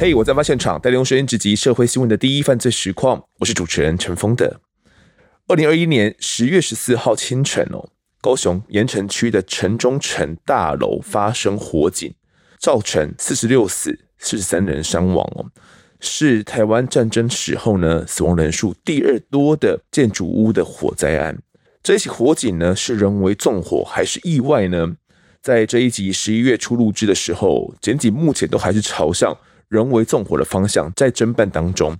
嘿，我在发现场，带您用声音直击社会新闻的第一犯罪实况。我是主持人陈丰德。二零二一年十月十四号清晨哦，高雄盐城区的城中城大楼发生火警，造成四十六死、四十三人伤亡哦，是台湾战争时候呢死亡人数第二多的建筑物的火灾案。这一起火警呢是人为纵火还是意外呢？在这一集十一月初录制的时候，检警目前都还是朝向人为纵火的方向在侦办当中。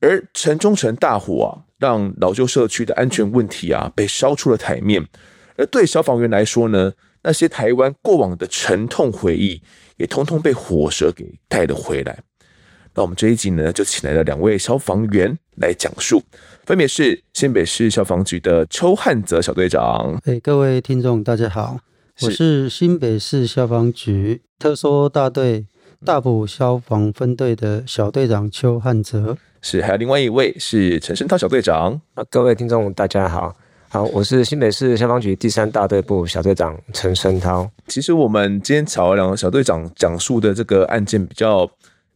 而城中城大火啊，让老旧社区的安全问题啊被烧出了台面。而对消防员来说呢，那些台湾过往的沉痛回忆也通通被火舌给带了回来。那我们这一集呢，就请来了两位消防员来讲述，分别是新北市消防局的邱汉泽小队长。哎，各位听众，大家好。我是新北市消防局特搜大队大埔消防分队的小队长邱汉泽，是，还有另外一位是陈胜涛小队长。啊，各位听众大家好，好，我是新北市消防局第三大队部小队长陈生涛。其实我们今天找了两个小队长讲述的这个案件比较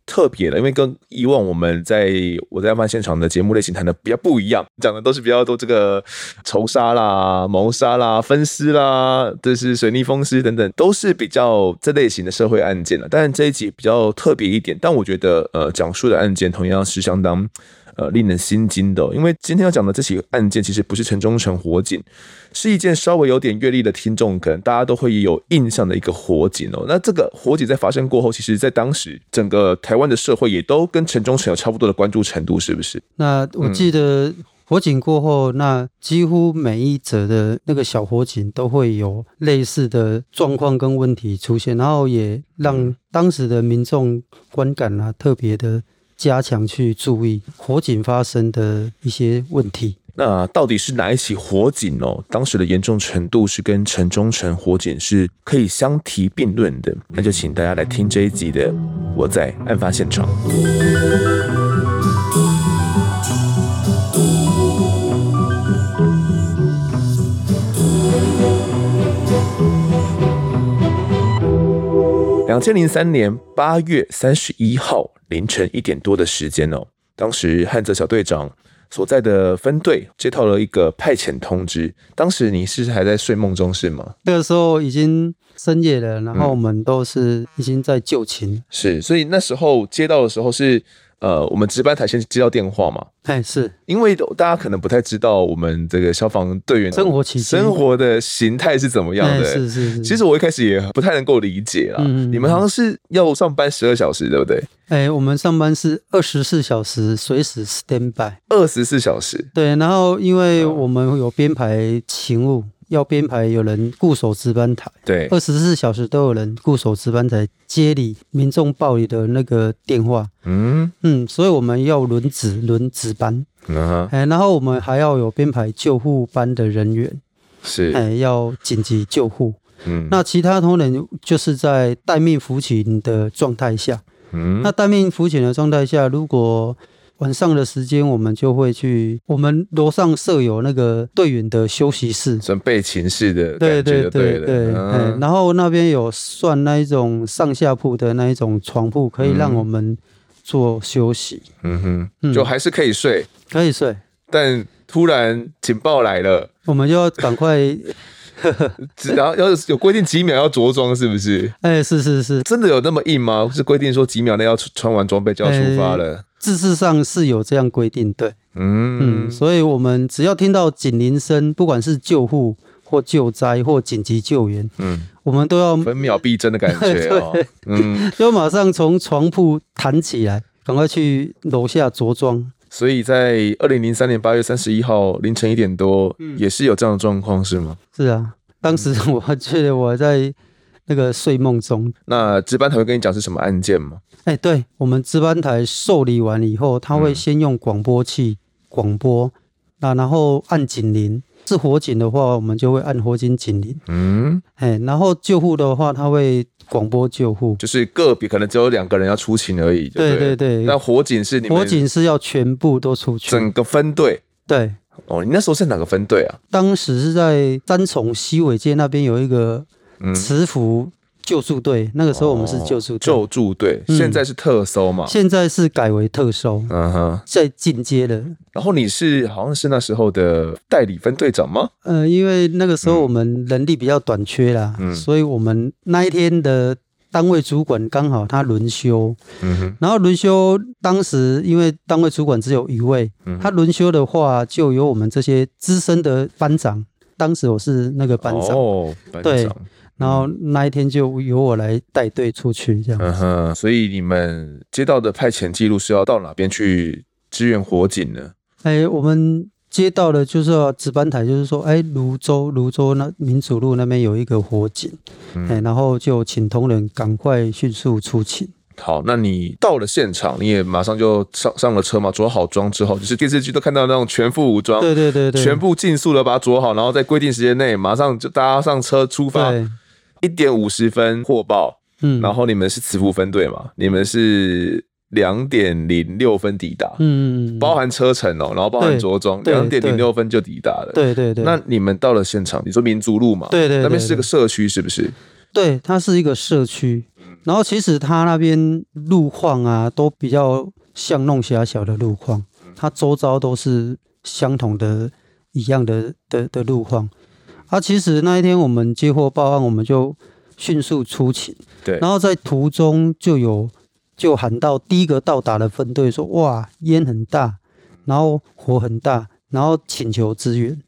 特别的，因为跟以往我们在我在案发现场的节目类型谈的比较不一样，讲的都是比较多这个仇杀啦、谋杀啦、分尸啦，这是水逆风尸等等，都是比较这类型的社会案件了。但是这一集比较特别一点，但我觉得呃，讲述的案件同样是相当。呃，令人心惊的，因为今天要讲的这起案件其实不是城中城火警，是一件稍微有点阅历的听众，可能大家都会有印象的一个火警哦。那这个火警在发生过后，其实在当时整个台湾的社会也都跟城中城有差不多的关注程度，是不是？那我记得火警过后，那几乎每一则的那个小火警都会有类似的状况跟问题出现，然后也让当时的民众观感啊特别的。加强去注意火警发生的一些问题。那到底是哪一起火警哦？当时的严重程度是跟城中城火警是可以相提并论的。那就请大家来听这一集的《我在案发现场》。两千零三年八月三十一号。凌晨一点多的时间哦，当时汉泽小队长所在的分队接到了一个派遣通知。当时你是还在睡梦中是吗？那个时候已经深夜了，然后我们都是已经在就寝。嗯。是，所以那时候接到的时候是。呃，我们值班台先接到电话嘛？哎，是因为大家可能不太知道我们这个消防队员生活起生活的形态是怎么样的。是是是。其实我一开始也不太能够理解啦。嗯。你们好像是要上班十二小时，对不对？哎，我们上班是二十四小时，随时 stand by。二十四小时。对，然后因为我们有编排勤务。要编排有人固守值班台，对，二十四小时都有人固守值班台接理民众报理的那个电话，嗯。嗯，所以我们要轮值轮值班，嗯，哎，然后我们还要有编排救护班的人员，是，哎，要紧急救护，嗯，那其他同仁就是在待命服勤的状态下，嗯，那待命服勤的状态下，如果晚上的时间，我们就会去。我们楼上设有那个队员的休息室，准备寝室的。对对对对。然后那边有算那一种上下铺的那一种床铺，可以让我们做休息。嗯哼，就还是可以睡，可以睡。但突然警报来了，我们就要赶快。然后要有规定几秒要着装，是不是？哎、欸，是是是，真的有那么硬吗？是规定说几秒内要穿完装备就要出发了？事、欸、实上是有这样规定，对，嗯。嗯，所以我们只要听到警铃声，不管是救护或救灾或紧急救援，嗯，我们都要分秒必争的感觉 哦，嗯，就马上从床铺弹起来，赶快去楼下着装。所以在二零零三年八月三十一号凌晨一点多，嗯，也是有这样的状况，是吗？是啊，当时我觉得我在那个睡梦中。那值班台会跟你讲是什么案件吗？哎、欸，对，我们值班台受理完以后，他会先用广播器广播，那然后按警铃。是火警的话，我们就会按火警警铃。嗯，哎，然后救护的话，他会广播救护，就是个别可能只有两个人要出勤而已。对对对。那火警是你们？火警是要全部都出去，整个分队。对。哦，你那时候是哪个分队啊？当时是在三重西尾街那边有一个慈福救助队，那个时候我们是救助队，救助队，现在是特搜嘛？现在是改为特搜，嗯哼，在进阶的。然后你是好像是那时候的代理分队长吗？呃，因为那个时候我们人力比较短缺啦，嗯，所以我们那一天的单位主管刚好他轮休，嗯哼，然后轮休当时因为单位主管只有一位，嗯，他轮休的话就由我们这些资深的班长，当时我是那个班长，哦，班长，对。然后那一天就由我来带队出去，这样。嗯哼，所以你们接到的派遣记录是要到哪边去支援火警呢？哎，我们接到的就是说值班台，就是说，哎，泸州，泸州那民主路那边有一个火警，哎、嗯，然后就请同仁赶快迅速出勤。好，那你到了现场，你也马上就上上了车嘛，着好装之后，就是电视剧都看到那种全副武装，对对对对，全部尽速的把它着好，然后在规定时间内马上就大家上车出发。一点五十分获报，嗯，然后你们是磁浮分队嘛？你们是两点零六分抵达，嗯，包含车程哦，然后包含着装，两点零六分就抵达了，对对对。那你们到了现场，你说民族路嘛？对对，那边是个社区，是不是？对，它是一个社区。然后其实它那边路况啊，都比较巷弄狭小的路况，它周遭都是相同的、一样的的的路况。啊，其实那一天我们接获报案，我们就迅速出勤。对，然后在途中就有就喊到第一个到达的分队说：“哇，烟很大，然后火很大，然后请求支援。”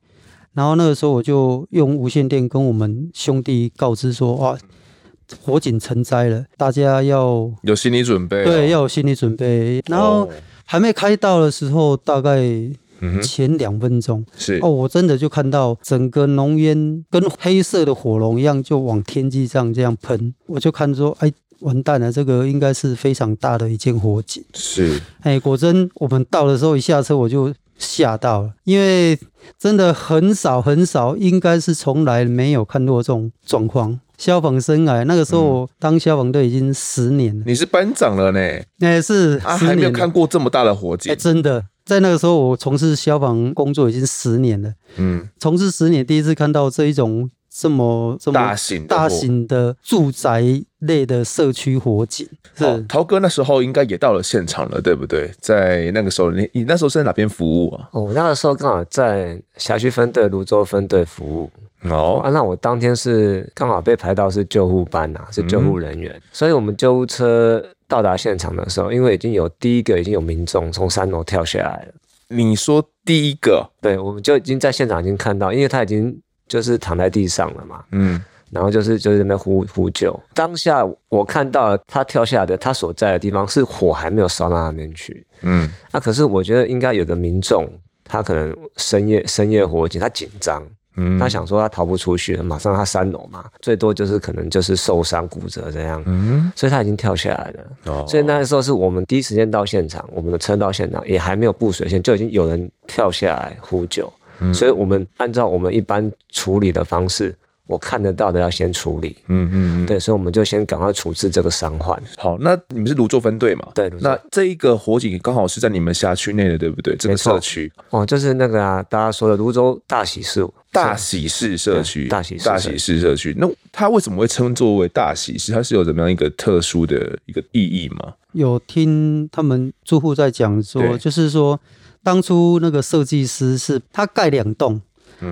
然后那个时候我就用无线电跟我们兄弟告知说：“哇，火警成灾了，大家要有心理准备。”对，要有心理准备。然后还没开到的时候，大概。前两分钟是哦，我真的就看到整个浓烟跟黑色的火龙一样，就往天际上这样喷。我就看说，哎，完蛋了，这个应该是非常大的一件火警。是，哎，果真我们到的时候一下车我就吓到了，因为真的很少很少，应该是从来没有看过这种状况。消防生涯那个时候我当消防队已经十年了，你是班长了呢？哎，是啊，还没有看过这么大的火警，哎，真的。在那个时候，我从事消防工作已经十年了。嗯，从事十年，第一次看到这一种这么这么大型大型的住宅类的社区火警。是陶哥那时候应该也到了现场了，对不对？在那个时候，你你那时候是在哪边服务啊？哦，那个时候刚好在辖区分队泸州分队服务。哦，啊，那我当天是刚好被排到是救护班呐，是救护人员，嗯，所以我们救护车。到达现场的时候，因为已经有第一个已经有民众从三楼跳下来了。你说第一个？对，我们就已经在现场已经看到，因为他已经就是躺在地上了嘛。嗯，然后就是就是在那呼呼救。当下我看到他跳下来的，他所在的地方是火还没有烧到那边去。嗯，那、啊、可是我觉得应该有的民众，他可能深夜深夜火警，他紧张。嗯，他想说他逃不出去了，马上他三楼嘛，最多就是可能就是受伤骨折这样，嗯，所以他已经跳下来了。哦，所以那个时候是我们第一时间到现场，我们的车到现场也还没有布水线，就已经有人跳下来呼救，嗯，所以我们按照我们一般处理的方式。我看得到的要先处理，嗯嗯嗯，对，所以我们就先赶快处置这个伤患。好，那你们是泸州分队嘛？对，那这一个火警刚好是在你们辖区内的，对不对？这个社区哦，就是那个啊，大家说的泸州大喜事，大喜事社区，大喜大喜事社区。那它为什么会称作为大喜事？它是有怎么样一个特殊的一个意义吗？有听他们住户在讲说，就是说当初那个设计师是他盖两栋。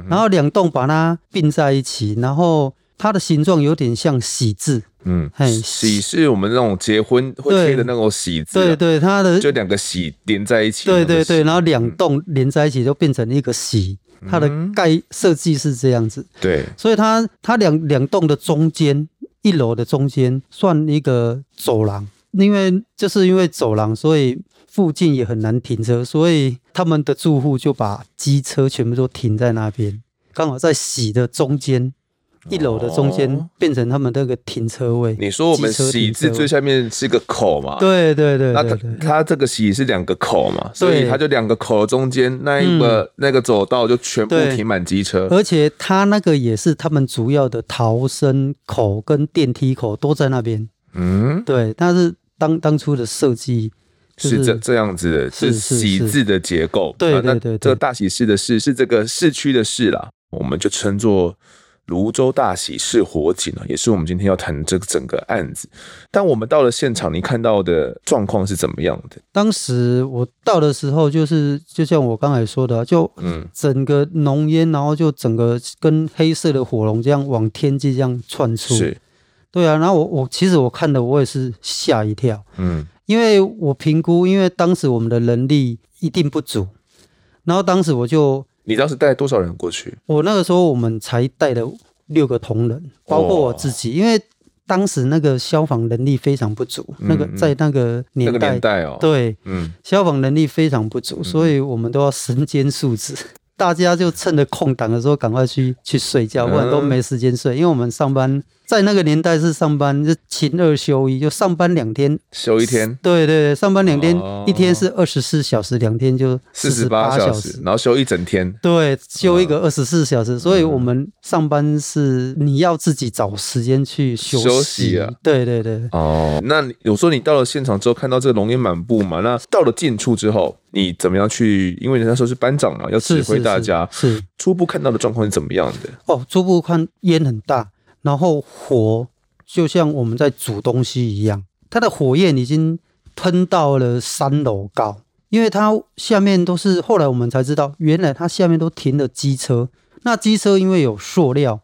然后两栋把它并在一起，然后它的形状有点像喜字。嗯，喜是我们那种结婚会贴的那种喜字。对对，它的就两个喜连在一起。对对对，然后两栋连在一起就变成一个喜。它的盖设计是这样子。对，所以它它两两栋的中间，一楼的中间算一个走廊，因为就是因为走廊，所以。附近也很难停车，所以他们的住户就把机车全部都停在那边，刚好在洗的中间，一楼的中间变成他们那个停车位。你说我们喜字最下面是个口嘛？对对对，那它它这个喜是两个口嘛？所以它就两个口中间那一个那个走道就全部停满机车，而且它那个也是他们主要的逃生口跟电梯口都在那边。嗯，对，但是当当初的设计。是这这样子的，是喜字的结构。对对对，那这个大喜事的事是这个市区的市啦，我们就称作泸州大喜事火警啊，也是我们今天要谈的这个整个案子。但我们到了现场，你看到的状况是怎么样的？当时我到的时候，就是就像我刚才说的，就嗯，整个浓烟，然后就整个跟黑色的火龙这样往天际这样窜出。是，对啊。然后我我其实我看的我也是吓一跳，嗯，因为我评估，因为当时我们的人力一定不足，然后当时我就。你当时带多少人过去？我那个时候我们才带了六个同仁，包括我自己，因为当时那个消防能力非常不足，嗯、那个在那个年代，那个年代哦，对，嗯，消防能力非常不足，所以我们都要身兼数职。大家就趁着空档的时候赶快去去睡觉，不然都没时间睡。因为我们上班在那个年代是上班就勤二休一，就上班两天休一天。对对对，上班两天，一天是二十四小时，两天就四十八小时，然后休一整天。对，休一个二十四小时，所以我们上班是你要自己找时间去休息，休息啊。对对对。哦，那有时候你到了现场之后，看到这个浓烟满布嘛，那到了近处之后。你怎么样去？因为人家说是班长嘛，要指挥大家。是，是，是初步看到的状况是怎么样的？哦，初步看烟很大，然后火就像我们在煮东西一样，它的火焰已经喷到了三楼高，因为它下面都是。后来我们才知道，原来它下面都停了机车。那机车因为有塑料，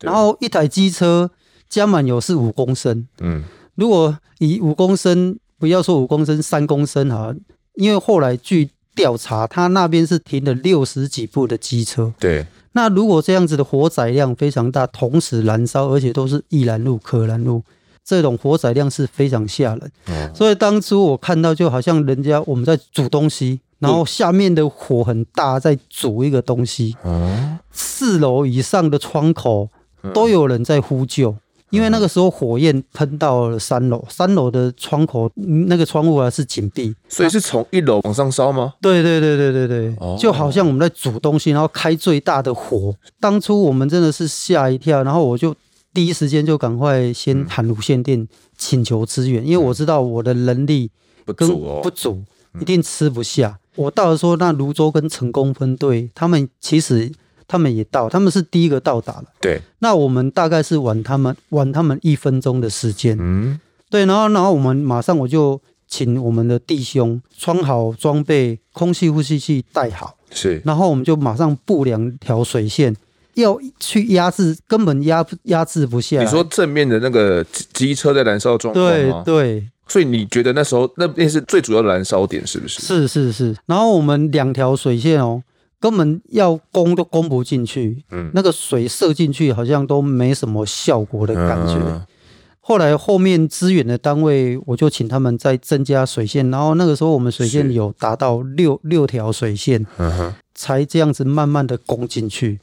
然后一台机车加满油是五公升。嗯，如果以五公升，不要说五公升，三公升哈。因为后来据调查，他那边是停了六十几部的机车。对，那如果这样子的火载量非常大，同时燃烧，而且都是易燃物、可燃物，这种火载量是非常吓人。哦。所以当初我看到，就好像人家我们在煮东西，然后下面的火很大，在煮一个东西。哦。四楼以上的窗口都有人在呼救。因为那个时候火焰喷到了三楼，三楼的窗口那个窗户啊是紧闭，所以是从一楼往上烧吗？对对对对对对，哦，就好像我们在煮东西，然后开最大的火。当初我们真的是吓一跳，然后我就第一时间就赶快先喊无线电请求支援，因为我知道我的能力不足，不足一定吃不下。我到了说，那泸州跟成功分队他们其实。他们也到，他们是第一个到达了。对，那我们大概是晚他们晚他们一分钟的时间。嗯，对，然后然后我们马上我就请我们的弟兄穿好装备，空气呼吸器带好。是，然后我们就马上布两条水线，要去压制，根本压压制不下。你说正面的那个机车在燃烧状况吗？对对。所以你觉得那时候那边是最主要的燃烧点，是不是？是是是。然后我们两条水线哦。根本要攻都攻不进去，嗯，那个水射进去好像都没什么效果的感觉。嗯、后来后面支援的单位，我就请他们再增加水线，然后那个时候我们水线有达到六六条水线，才这样子慢慢的攻进去。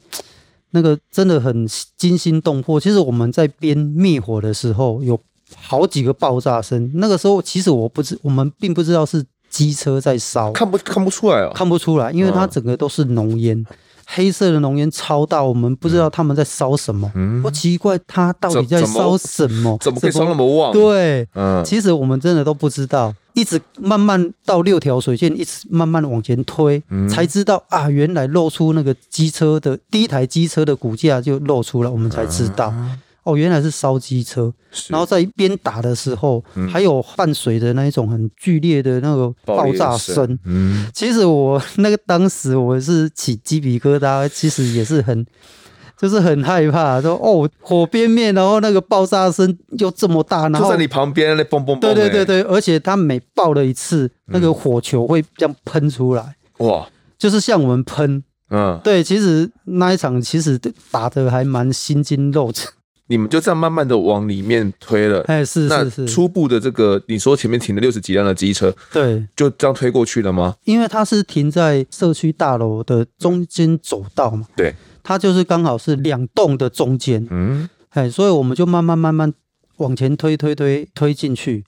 那个真的很惊心动魄。其实我们在边灭火的时候，有好几个爆炸声。那个时候其实我不知，我们并不知道是。机车在烧，看不看不出来啊？看不出来，因为它整个都是浓烟，嗯、黑色的浓烟超大，我们不知道他们在烧什么。嗯，我奇怪，它到底在烧什么？怎么可以烧那么旺？对，嗯，其实我们真的都不知道，一直慢慢到六条水线，一直慢慢往前推，嗯、才知道啊，原来露出那个机车的第一台机车的骨架就露出了，我们才知道。嗯哦，原来是烧机车，然后在一边打的时候，嗯、还有伴随的那一种很剧烈的那个爆炸声。嗯，其实我那个当时我是起鸡皮疙瘩，其实也是很，就是很害怕。说哦，火边面，然后那个爆炸声又这么大，然后就在你旁边那嘣嘣嘣。对对对对，而且它每爆了一次，那个火球会这样喷出来。哇，就是像我们喷。嗯，对，其实那一场其实打的还蛮心惊肉跳。你们就这样慢慢的往里面推了，哎，是是是，初步的这个，你说前面停了六十几辆的机车，对，就这样推过去了吗？因为它是停在社区大楼的中间走道嘛，对，它就是刚好是两栋的中间，嗯，哎，所以我们就慢慢慢慢往前推推推推进去，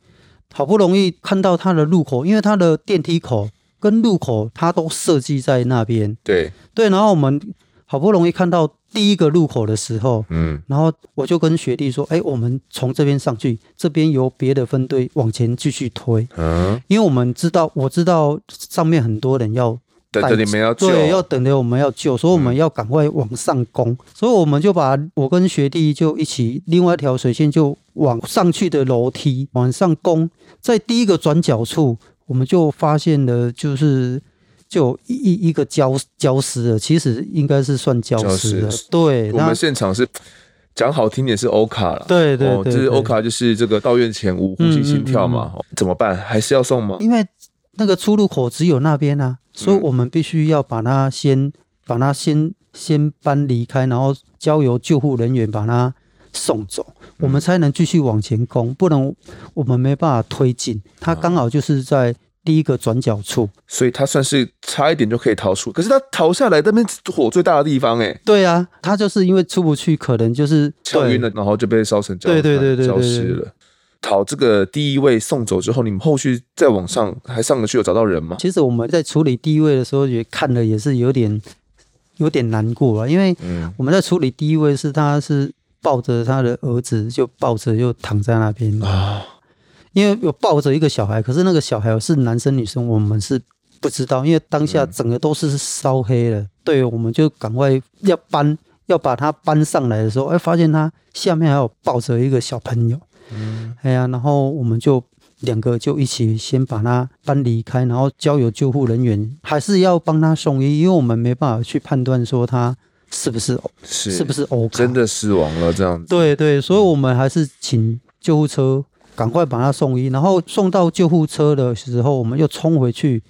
好不容易看到它的入口，因为它的电梯口跟入口它都设计在那边，对。对，然后我们好不容易看到。第一个路口的时候，嗯，然后我就跟学弟说：“哎，我们从这边上去，这边由别的分队往前继续推，嗯，因为我们知道，我知道上面很多人要等着你们要救，对，要等着我们要救，所以我们要赶快往上攻，嗯、所以我们就把我跟学弟就一起另外一条水线就往上去的楼梯往上攻，在第一个转角处，我们就发现了就是就一一一个焦焦尸了，其实应该是算焦尸的，对，我们现场是。讲好听点是欧卡了，对对，是欧卡，就是这个到院前无呼吸心跳嘛，嗯嗯嗯，怎么办？还是要送吗？因为那个出入口只有那边啊，所以我们必须要把它先把它先先搬离开，然后交由救护人员把它送走，我们才能继续往前攻，不然我们没办法推进。它刚好就是在。第一个转角处，所以他算是差一点就可以逃出。可是他逃下来那边火最大的地方，哎，对啊，他就是因为出不去，可能就是呛晕了，然后就被烧成焦，对对对对，消失了。逃这个第一位送走之后，你们后续再往上还上得去，有找到人吗？其实我们在处理第一位的时候，也看了也是有点有点难过啊，因为我们在处理第一位是他是抱着他的儿子，就抱着就躺在那边啊。因为有抱着一个小孩，可是那个小孩是男生女生，我们是不知道。因为当下整个都是烧黑了，嗯、对，我们就赶快要搬，要把他搬上来的时候，哎，发现他下面还有抱着一个小朋友。嗯，哎呀，然后我们就两个就一起先把他搬离开，然后交由救护人员，还是要帮他送医，因为我们没办法去判断说他是不是是是不是欧卡，真的死亡了这样子。对对，所以我们还是请救护车。赶快把他送医，然后送到救护车的时候，我们又冲回去，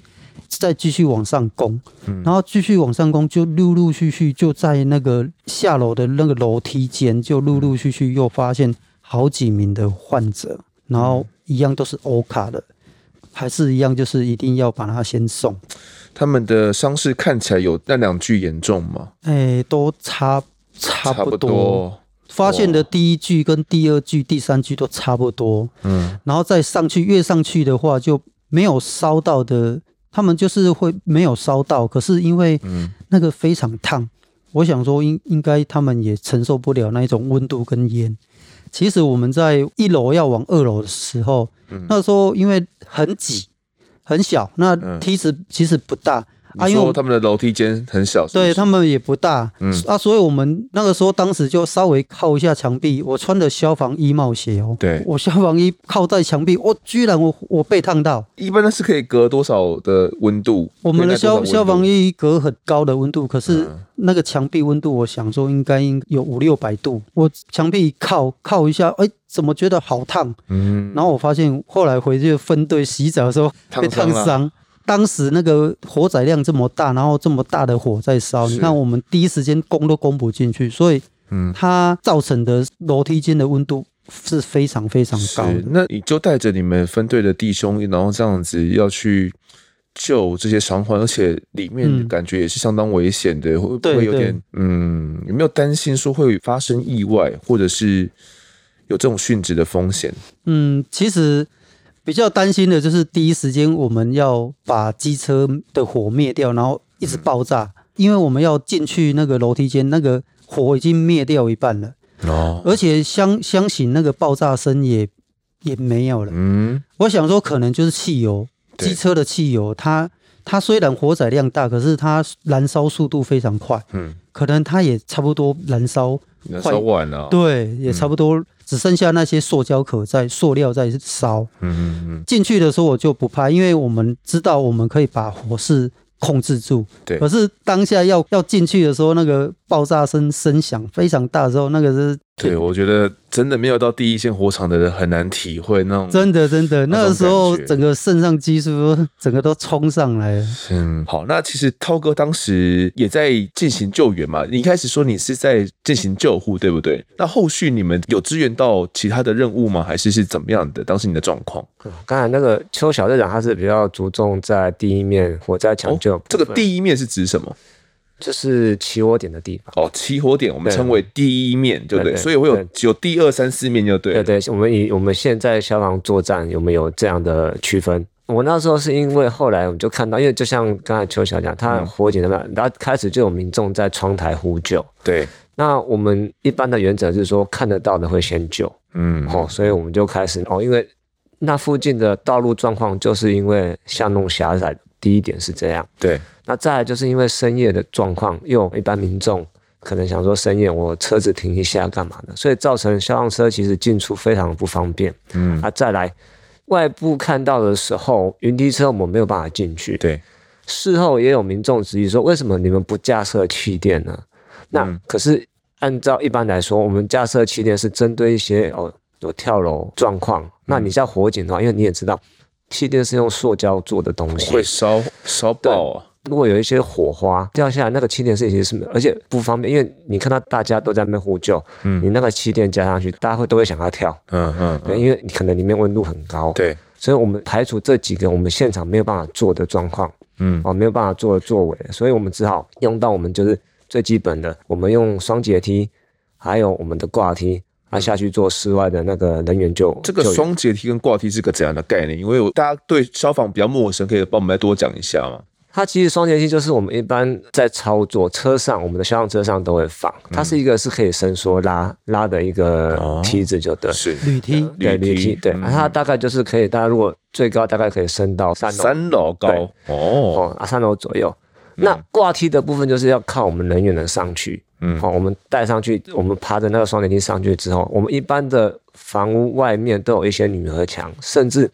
再继续往上攻，然后继续往上攻，就陆陆续续就在那个下楼的那个楼梯间，就陆陆续续又发现好几名的患者，然后一样都是欧卡的，还是一样，就是一定要把他先送。他们的伤势看起来有那两句严重吗？哎，都差差不多。发现的第一句跟第二句、第三句都差不多，嗯，然后再上去，越上去的话就没有烧到的，他们就是会没有烧到，可是因为那个非常烫，我想说应应该他们也承受不了那一种温度跟烟。其实我们在一楼要往二楼的时候，那时候因为很挤很小，那梯子其实不大。啊，因为他们的楼梯间很小，对他们也不大，嗯啊，所以我们那个时候当时就稍微靠一下墙壁。我穿的消防衣帽鞋哦，对，我消防衣靠在墙壁，我居然我我被烫到。一般那是可以隔多少的温度？我们的消消防衣隔很高的温度，可是那个墙壁温度，我想说应该应有五六百度。我墙壁靠靠一下，哎，怎么觉得好烫？嗯，然后我发现后来回去分队洗澡的时候被烫伤。当时那个火载量这么大，然后这么大的火在烧，你看我们第一时间攻都攻不进去，所以，嗯，它造成的楼梯间的温度是非常非常高的。那你就带着你们分队的弟兄，然后这样子要去救这些伤患，而且里面感觉也是相当危险的，会不会有点嗯？有没有担心说会发生意外，或者是有这种殉职的风险？嗯，其实。比较担心的就是第一时间我们要把机车的火灭掉，然后一直爆炸，因为我们要进去那个楼梯间，那个火已经灭掉一半了，哦，而且相相信那个爆炸声也也没有了。嗯，我想说可能就是汽油，机车的汽油，它它虽然火载量大，可是它燃烧速度非常快，嗯，可能它也差不多燃烧燃烧完了，对，也差不多。只剩下那些塑胶壳在塑料在烧。嗯嗯嗯。进去的时候我就不怕，因为我们知道我们可以把火势控制住。对。可是当下要要进去的时候，那个爆炸声声响非常大的时候，那个是。对，我觉得。真的没有到第一线火场的人很难体会那种。真的真的，那个时候整个肾上激素整个都冲上来了。嗯，好，那其实涛哥当时也在进行救援嘛。你一开始说你是在进行救护，对不对？那后续你们有支援到其他的任务吗？还是是怎么样的？当时你的状况？刚才那个邱小队长他是比较着重在第一面火灾抢救。哦，这个第一面是指什么？就是起火点的地方哦，起火点我们称为第一面，对不对？所以会有有第二三四面，就对。对对，我们以我们现在消防作战有没有这样的区分？我那时候是因为后来我们就看到，因为就像刚才邱小讲，他火警那边，然后开始就有民众在窗台呼救。对，那我们一般的原则是说，看得到的会先救。嗯，哦，所以我们就开始哦，因为那附近的道路状况就是因为巷弄狭窄。第一点是这样。对，那再来就是因为深夜的状况，又一般民众可能想说深夜我车子停一下干嘛的，所以造成消防车其实进出非常不方便。嗯，啊，再来外部看到的时候，云梯车我们没有办法进去。对，事后也有民众质疑说，为什么你们不架设气垫呢？那、嗯、可是按照一般来说，我们架设气垫是针对一些哦。有跳楼状况，那你像火警的话，因为你也知道，气垫是用塑胶做的东西，会烧烧爆啊。如果有一些火花掉下来，那个气垫是其实是，而且不方便，因为你看到大家都在那边呼救，嗯，你那个气垫加上去，大家会都会想要跳，嗯嗯，对，因为你可能里面温度很高，对，所以我们排除这几个我们现场没有办法做的状况，嗯，哦，没有办法做的作为，所以我们只好用到我们就是最基本的，我们用双节梯，还有我们的挂梯。他下去做室外的那个人员就。这个双阶梯跟挂梯是个怎样的概念？因为大家对消防比较陌生，可以帮我们再多讲一下吗？它其实双节梯就是我们一般在操作车上，我们的消防车上都会放。它是一个是可以伸缩拉拉的一个梯子，就对，是铝梯，对铝梯，对。它大概就是可以，大家如果最高大概可以升到三楼，三楼高哦，啊，三楼左右。那挂梯的部分就是要靠我们人员能上去。嗯，好，我们带上去，我们爬着那个双联梯上去之后，我们一般的房屋外面都有一些铝合墙，甚至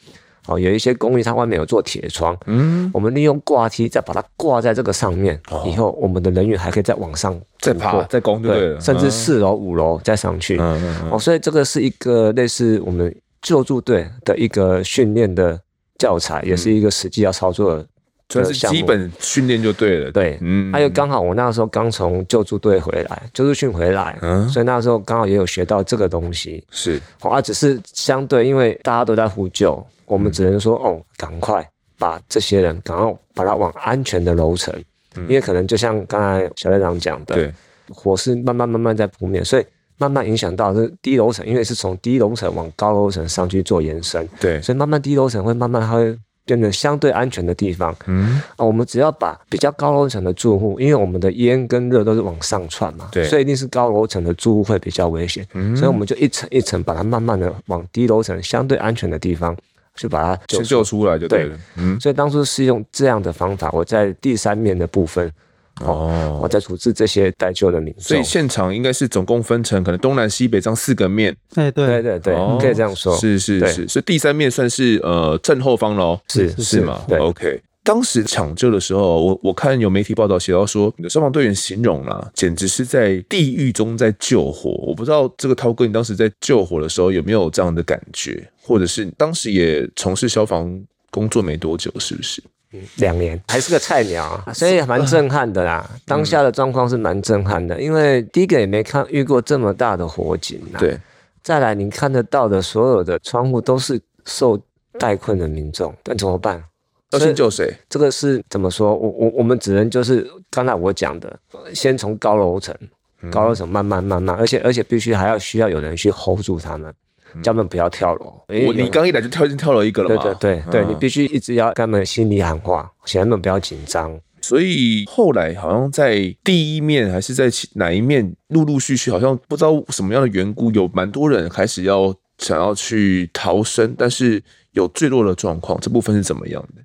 哦有一些公寓它外面有做铁窗，嗯，我们利用挂梯再把它挂在这个上面，哦、以后我们的人员还可以再往上再爬再攻，对，甚至四楼五楼再上去，嗯嗯嗯，哦，所以这个是一个类似我们救助队的一个训练的教材，嗯、也是一个实际要操作的。算是基本训练就对了，对，嗯，还有刚好我那个时候刚从救助队回来，救助训回来，嗯，所以那个时候刚好也有学到这个东西，是，啊，只是相对，因为大家都在呼救，我们只能说，哦，赶快把这些人赶快把他往安全的楼层，因为可能就像刚才小队长讲的，对，火势慢慢慢慢在扑灭，所以慢慢影响到是低楼层，因为是从低楼层往高楼层上去做延伸，对，所以慢慢低楼层会慢慢它会。变成相对安全的地方，嗯。啊，我们只要把比较高楼层的住户，因为我们的烟跟热都是往上窜嘛，对，所以一定是高楼层的住户会比较危险，嗯，所以我们就一层一层把它慢慢的往低楼层相对安全的地方去把它救救出来就对了，对，嗯，所以当初是用这样的方法，我在第三面的部分。哦，我在处置这些待救的民众，所以现场应该是总共分成可能东南西北这样四个面。哎，对对对对，可以这样说，是是是，所以第三面算是呃正后方喽，是是吗？对，OK。当时抢救的时候，我我看有媒体报道写到说，消防队员形容啦，简直是在地狱中在救火。我不知道这个涛哥，你当时在救火的时候有没有这样的感觉，或者是当时也从事消防工作没多久，是不是？两年还是个菜鸟，所以蛮震撼的啦。当下的状况是蛮震撼的，因为第一个也没看遇过这么大的火警。对，再来你看得到的所有的窗户都是受带困的民众，但怎么办？要先救谁？这个是怎么说？我我我们只能就是刚才我讲的，先从高楼层，高楼层慢慢慢慢，而且而且必须还要需要有人去 hold 住他们。叫他们不要跳楼。我你刚一来就跳进跳楼一个了嘛？对对对对，你必须一直要跟他们心里喊话，请他们不要紧张。所以后来好像在第一面还是在哪一面，陆陆续续好像不知道什么样的缘故，有蛮多人开始要想要去逃生，但是有坠落的状况，这部分是怎么样的？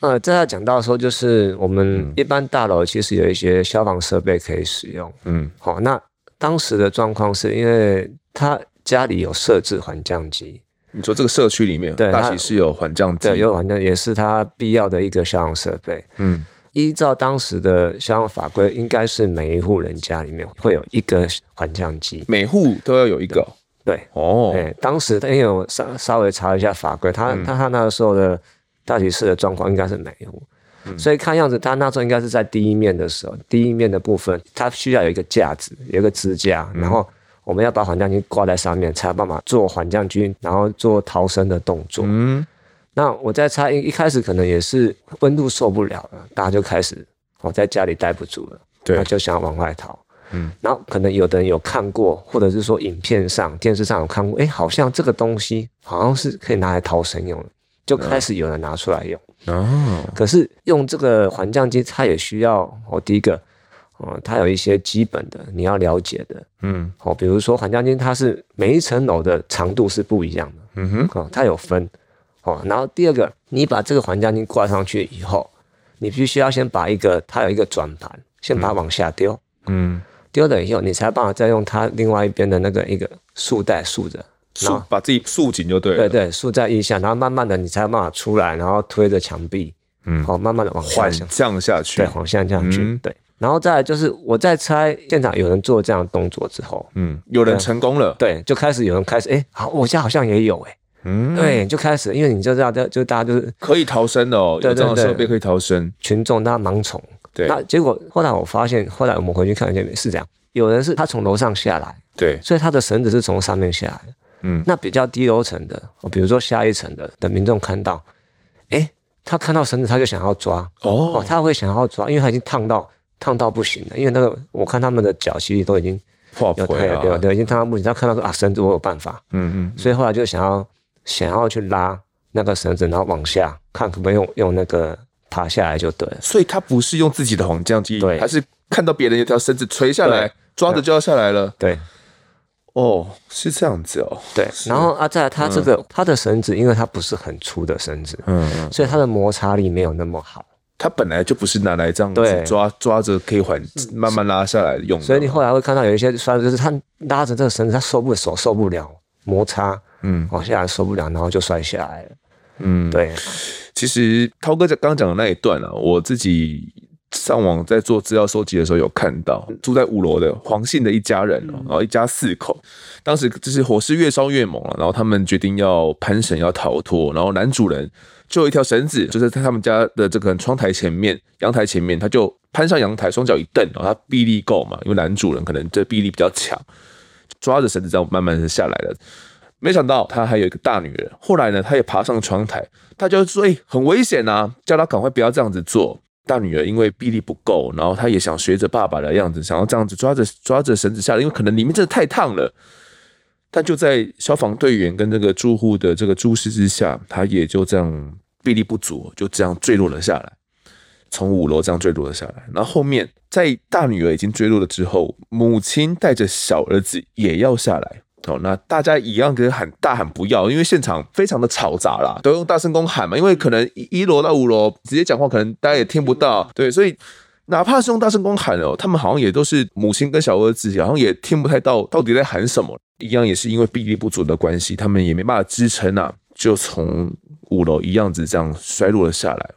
呃，这要讲到说，就是我们一般大楼其实有一些消防设备可以使用。嗯，好，那当时的状况是因为他。家里有设置缓降机，你说这个社区里面，对，大体是有缓降机，对，有缓降，也是它必要的一个消防设备。嗯，依照当时的消防法规，应该是每一户人家里面会有一个缓降机，每户都要有一个。对，哦，对，当时因为我稍稍微查了一下法规，他他他那个时候的大体室的状况应该是每一户，嗯、所以看样子他那时候应该是在第一面的时候，第一面的部分，它需要有一个架子，有一个支架，然后。我们要把缓降机挂在上面，才有办法做缓降机，然后做逃生的动作。嗯，那我在猜，一一开始可能也是温度受不了了，大家就开始我在家里待不住了，对，就想要往外逃。嗯，然后可能有的人有看过，或者是说影片上、电视上有看过，哎，好像这个东西好像是可以拿来逃生用的，就开始有人拿出来用。哦，可是用这个缓降机，它也需要我第一个。哦，它有一些基本的你要了解的，嗯，哦，比如说缓降机，它是每一层楼的长度是不一样的，嗯哼，哦，它有分，哦，然后第二个，你把这个缓降机挂上去以后，你必须要先把一个它有一个转盘，先把它往下丢，嗯，丢了以后，你才办法再用它另外一边的那个一个束带束着，束把自己束紧就对了，对对，束在腋下，然后慢慢的你才有办法出来，然后推着墙壁，嗯，好，慢慢的往下降下去，对，往下降去，嗯、对。然后再来就是，我在猜现场有人做这样的动作之后，嗯，有人成功了，对，就开始有人开始，哎，好，我家好像也有，哎，嗯，对，就开始，因为你就知道，就就大家就是可以逃生的哦，对对对，有这种设备可以逃生，群众大家盲从，对，那结果后来我发现，后来我们回去看一下，是这样，有人是他从楼上下来，对，所以他的绳子是从上面下来的，嗯，那比较低楼层的，比如说下一层的的民众看到，哎，他看到绳子他就想要抓，哦，他会想要抓，因为他已经烫到。烫到不行了，因为那个我看他们的脚其实都已经破破了，对对，已经烫到不行。他看到说啊，绳子我有办法，嗯嗯，所以后来就想要想要去拉那个绳子，然后往下看可不可以用用那个爬下来就对了。所以他不是用自己的缓降机，对，还是看到别人有条绳子垂下来，抓着就要下来了。对，哦，是这样子哦。对，然后啊，在他这个他的绳子，因为它不是很粗的绳子，嗯嗯，所以它的摩擦力没有那么好。它本来就不是拿来这样子抓抓着可以缓慢慢拉下来用的，所以你后来会看到有一些摔，就是他拉着这个绳子，他受不了手受不了摩擦，嗯，往下来受不了，然后就摔下来了。嗯，对。其实涛哥在刚讲的那一段啊，我自己上网在做资料收集的时候有看到，住在五楼的黄姓的一家人，然后一家四口，当时就是火势越烧越猛了，然后他们决定要攀绳要逃脱，然后男主人。就有一条绳子，就是在他们家的这个窗台前面、阳台前面，他就攀上阳台，双脚一蹬，然后他臂力够嘛，因为男主人可能这臂力比较强，抓着绳子这样慢慢的下来了。没想到他还有一个大女人，后来呢，他也爬上窗台，他就说：“哎，很危险啊，叫他赶快不要这样子做。”大女儿因为臂力不够，然后她也想学着爸爸的样子，想要这样子抓着抓着绳子下来，因为可能里面真的太烫了。但就在消防队员跟这个住户的这个注视之下，他也就这样臂力不足，就这样坠落了下来，从五楼这样坠落了下来。然后后面在大女儿已经坠落了之后，母亲带着小儿子也要下来。哦，那大家一样跟喊大喊不要，因为现场非常的嘈杂啦，都用大声公喊嘛，因为可能一楼到五楼直接讲话，可能大家也听不到。对，所以哪怕是用大声公喊哦，他们好像也都是母亲跟小儿子，好像也听不太到到底在喊什么。一样也是因为臂力不足的关系，他们也没办法支撑啊，就从五楼一样子这样摔落了下来。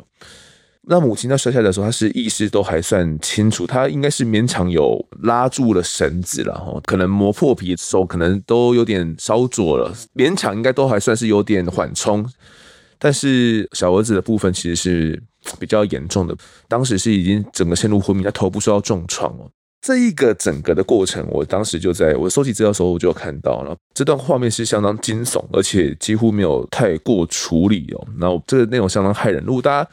那母亲在摔下来的时候，她是意识都还算清楚，她应该是勉强有拉住了绳子了哈，可能磨破皮，手可能都有点烧灼了，勉强应该都还算是有点缓冲。但是小儿子的部分其实是比较严重的，当时是已经整个陷入昏迷，他头部受到重创哦。这一个整个的过程，我当时就在我收集资料的时候，我就看到了这段画面是相当惊悚，而且几乎没有太过处理哦。然后这个内容相当骇人。如果大家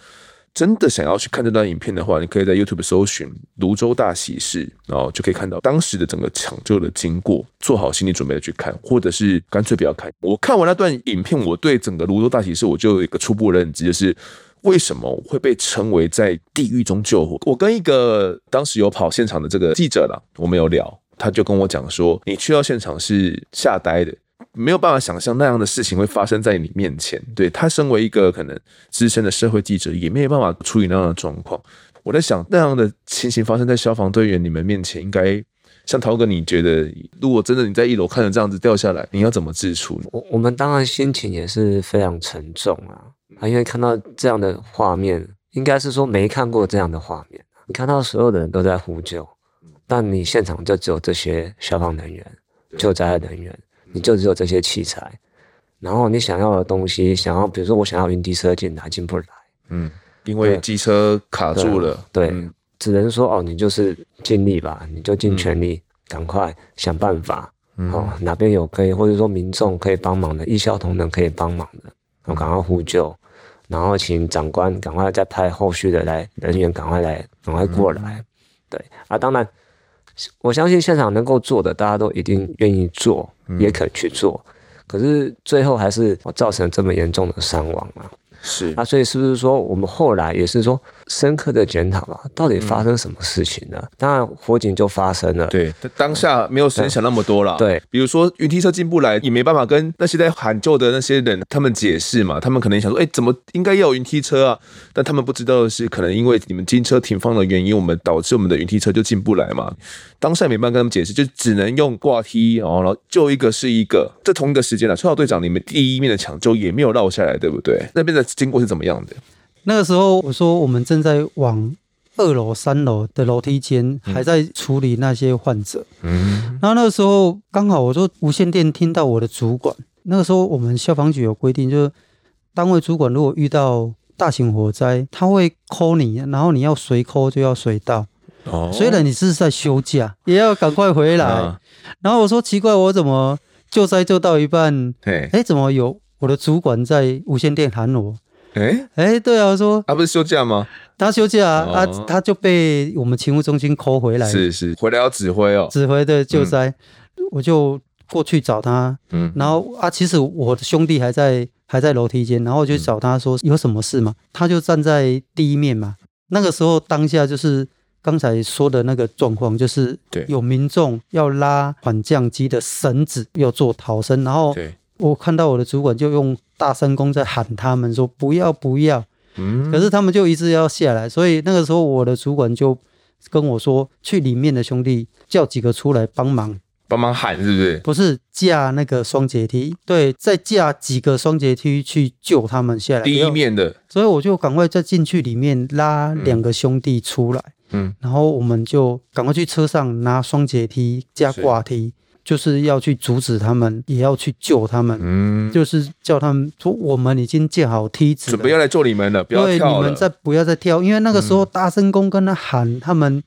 真的想要去看这段影片的话，你可以在 YouTube 搜寻“泸州大喜事”，然后就可以看到当时的整个抢救的经过，做好心理准备的去看，或者是干脆不要看。我看完那段影片，我对整个泸州大喜事我就有一个初步认知，就是。为什么会被称为在地狱中救火？我跟一个当时有跑现场的这个记者了，我们有聊，他就跟我讲说，你去到现场是吓呆的，没有办法想象那样的事情会发生在你面前。对，他身为一个可能资深的社会记者，也没有办法处理那样的状况。我在想，那样的情形发生在消防队员你们面前，应该像涛哥，你觉得如果真的你在一楼看着这样子掉下来，你要怎么自处？我我们当然心情也是非常沉重啊。啊，因为看到这样的画面，应该是说没看过这样的画面。你看到所有的人都在呼救，但你现场就只有这些消防人员、救灾人员，你就只有这些器材。然后你想要的东西，想要比如说我想要云梯车进来进不来，嗯，因为机车卡住了，对，对，只能说哦，你就是尽力吧，你就尽全力，赶快想办法，哦，哪边有可以或者说民众可以帮忙的，义消同仁可以帮忙的，我赶快呼救。然后请长官赶快再派后续的来人员赶快来，赶快过来。嗯、对啊，当然，我相信现场能够做的，大家都一定愿意做，嗯、也肯去做。可是最后还是造成这么严重的伤亡啊。是啊，所以是不是说我们后来也是说，深刻的检讨啊，到底发生什么事情呢？嗯、当然，火警就发生了。对，当下没有时间想那么多了。对，比如说云梯车进不来，也没办法跟那些在喊救的那些人他们解释嘛。他们可能想说，哎、欸，怎么应该要有云梯车啊？但他们不知道的是，可能因为你们金车停放的原因，我们导致我们的云梯车就进不来嘛。当下没办法跟他们解释，就只能用挂梯哦，然后救一个是一个。这同一个时间了，崔老队长，你们第一面的抢救也没有落下来，对不对？那边的经过是怎么样的？那个时候我说我们正在往二楼、三楼的楼梯间，还在处理那些患者。嗯，然后那个时候刚好我说无线电听到我的主管。那个时候我们消防局有规定，就是单位主管如果遇到大型火灾，他会 call 你，然后你要随 call 就要随到。哦，虽然你是在休假，也要赶快回来。啊、然后我说奇怪，我怎么救灾救到一半，哎嘿，怎么有我的主管在无线电喊我？哎哎、欸，对啊，我说他不是休假吗？他休假啊，他、哦。啊、他就被我们勤务中心 call 回来，是是，回来要指挥哦，指挥的救灾，嗯、我就过去找他，嗯，然后啊，其实我的兄弟还在还在楼梯间，然后我就找他说有什么事吗？他就站在第一面嘛，那个时候当下就是刚才说的那个状况，就是有民众要拉缓降机的绳子要做逃生，然后我看到我的主管就用。大声公在喊他们说不要不要，嗯，可是他们就一直要下来，所以那个时候我的主管就跟我说，去里面的兄弟叫几个出来帮忙，帮忙喊是不是？不是架那个双阶梯，对，再架几个双阶梯去救他们下来。第一面的，所以我就赶快再进去里面拉两个兄弟出来，嗯，然后我们就赶快去车上拿双阶梯加挂梯。就是要去阻止他们，也要去救他们。嗯，就是叫他们说：“我们已经建好梯子，准备要来救你们了，不要跳了。对，你们再不要再跳，因为那个时候大声公跟他喊，嗯、他们。”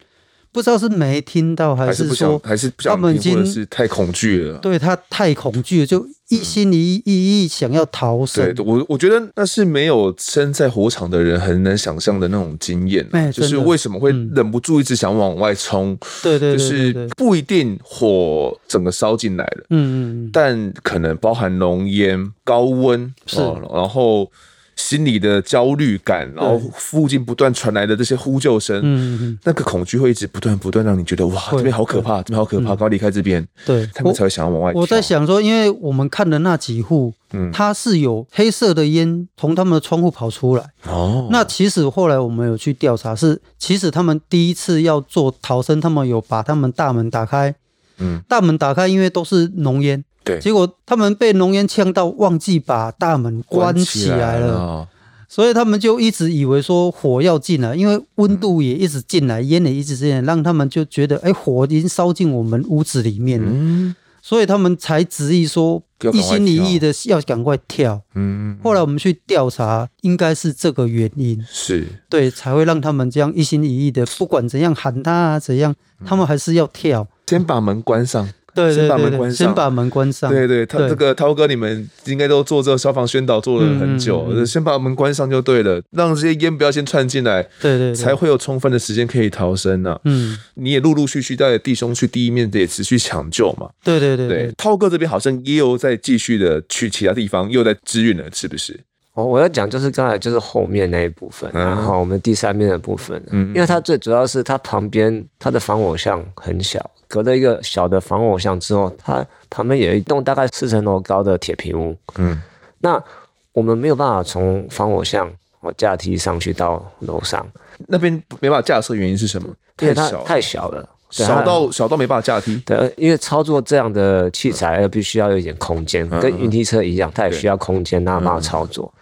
不知道是没听到还是说，还是他们已经是太恐惧了。对，他太恐惧了，就一心一意一意想要逃生。对，我我觉得那是没有身在火场的人很难想象的那种经验。哎，就是为什么会忍不住一直想往外冲？对对，就是不一定火整个烧进来了，嗯嗯，但可能包含浓烟、高温是，然后。心里的焦虑感，然后附近不断传来的这些呼救声，嗯，那个恐惧会一直不断不断让你觉得哇，这边好可怕，这边好可怕，赶快离开这边。对，他们才会想要往外。我在想说，因为我们看的那几户，嗯，它是有黑色的烟从他们的窗户跑出来。哦，那其实后来我们有去调查，是其实他们第一次要做逃生，他们有把他们大门打开，嗯，大门打开，因为都是浓烟。对，结果他们被浓烟呛到，忘记把大门关起来了，所以他们就一直以为说火要进来，因为温度也一直进来，烟、嗯、也一直进来，让他们就觉得，哎，火已经烧进我们屋子里面了，嗯、所以他们才执意说一心一意的要赶快跳。嗯，后来我们去调查，应该是这个原因，是。对，才会让他们这样一心一意的，不管怎样喊他啊怎样，他们还是要跳，先把门关上。对，先把门关上。先把门关上。对对，他这个涛哥，你们应该都做这个消防宣导做了很久，先把门关上就对了，让这些烟不要先窜进来，对对，才会有充分的时间可以逃生呢。嗯，你也陆陆续续带着弟兄去第一面的也持续抢救嘛。对对对对，涛哥这边好像也有在继续的去其他地方又在支援了，是不是？哦，我要讲就是刚才就是后面那一部分，然后我们第三面的部分，嗯，因为它最主要是它旁边它的防火巷很小。隔了一个小的防火巷之后，它旁边有一栋大概四层楼高的铁皮屋。嗯，那我们没有办法从防火巷哦架梯上去到楼上，那边没办法架设，原因是什么？太小，太小了，小到小到没办法架梯。对，因为操作这样的器材，必须要有一点空间，嗯、跟云梯车一样，它也需要空间，那办法操作。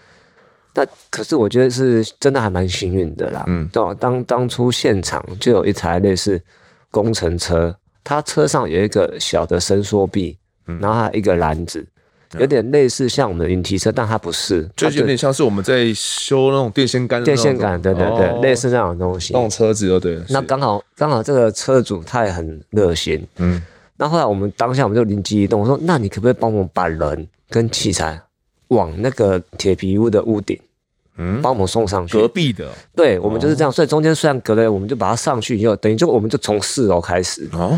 那可是我觉得是真的还蛮幸运的啦。嗯，对，当当初现场就有一台类似工程车。它车上有一个小的伸缩臂，然后还有一个篮子，有点类似像我们的云梯车，但它不是，就有点像是我们在修那种电线杆、电线杆，对对对，类似那种东西。那种车子就对了。那刚好刚好这个车主他也很热心，嗯。那后来我们当下我们就灵机一动，我说：“那你可不可以帮我们把人跟器材往那个铁皮屋的屋顶？”嗯，帮我们送上去。隔壁的，对，我们就是这样。所以中间虽然隔了，我们就把它上去以后，等于就我们就从四楼开始。哦，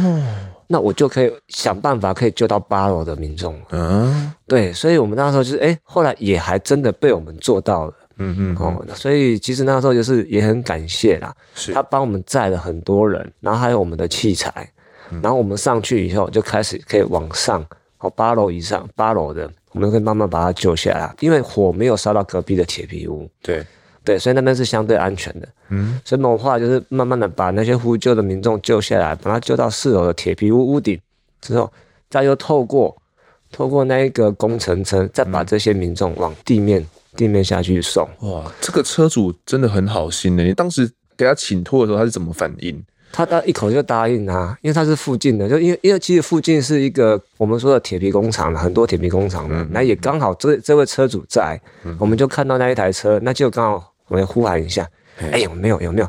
那我就可以想办法可以救到八楼的民众。嗯，对，所以我们那时候就是，哎，后来也还真的被我们做到了。嗯嗯哦，所以其实那时候就是也很感谢啦，是他帮我们载了很多人，然后还有我们的器材，嗯、然后我们上去以后就开始可以往上，哦八楼以上八楼的，我们可以慢慢把它救下来，因为火没有烧到隔壁的铁皮屋，对对，所以那边是相对安全的，嗯，所以我们后来就是慢慢的把那些呼救的民众救下来，把他救到四楼的铁皮屋屋顶之后，再又透过。透过那一个工程车，再把这些民众往地面、嗯、地面下去送。哇，这个车主真的很好心呢。你当时给他请托的时候，他是怎么反应？他他一口就答应他，因为他是附近的，就因为因为其实附近是一个我们说的铁皮工厂，很多铁皮工厂的，那、嗯、也刚好这这位车主在，嗯、我们就看到那一台车，那就刚好我们呼喊一下，哎、欸，有没有有没有？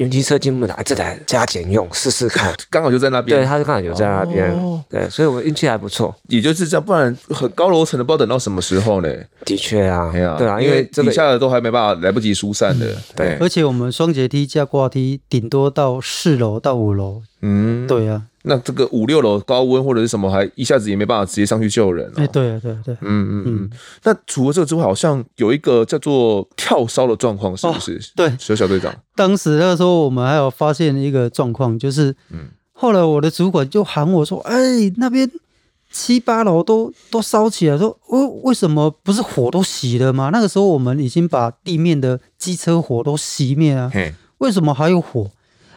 原机车进不来，这台加减用试试看，刚好就在那边。对，他就刚好就在那边。哦、对，所以我们运气还不错。也就是这样，不然很高楼层的，不知道等到什么时候呢？的确啊，对啊，对啊，因为底下的都还没办法来不及疏散的。对，而且我们双节梯加挂梯，顶多到四楼到五楼。嗯，对啊。那这个五六楼高温或者是什么，还一下子也没办法直接上去救人。哎，对对对，嗯嗯嗯。那除了这个之外，好像有一个叫做跳烧的状况，是不是？对，小小队长。当时那个时候，我们还有发现一个状况，就是，嗯，后来我的主管就喊我说：“哎，那边七八楼都都烧起来，说为为什么不是火都熄了吗？那个时候我们已经把地面的机车火都熄灭了，为什么还有火？”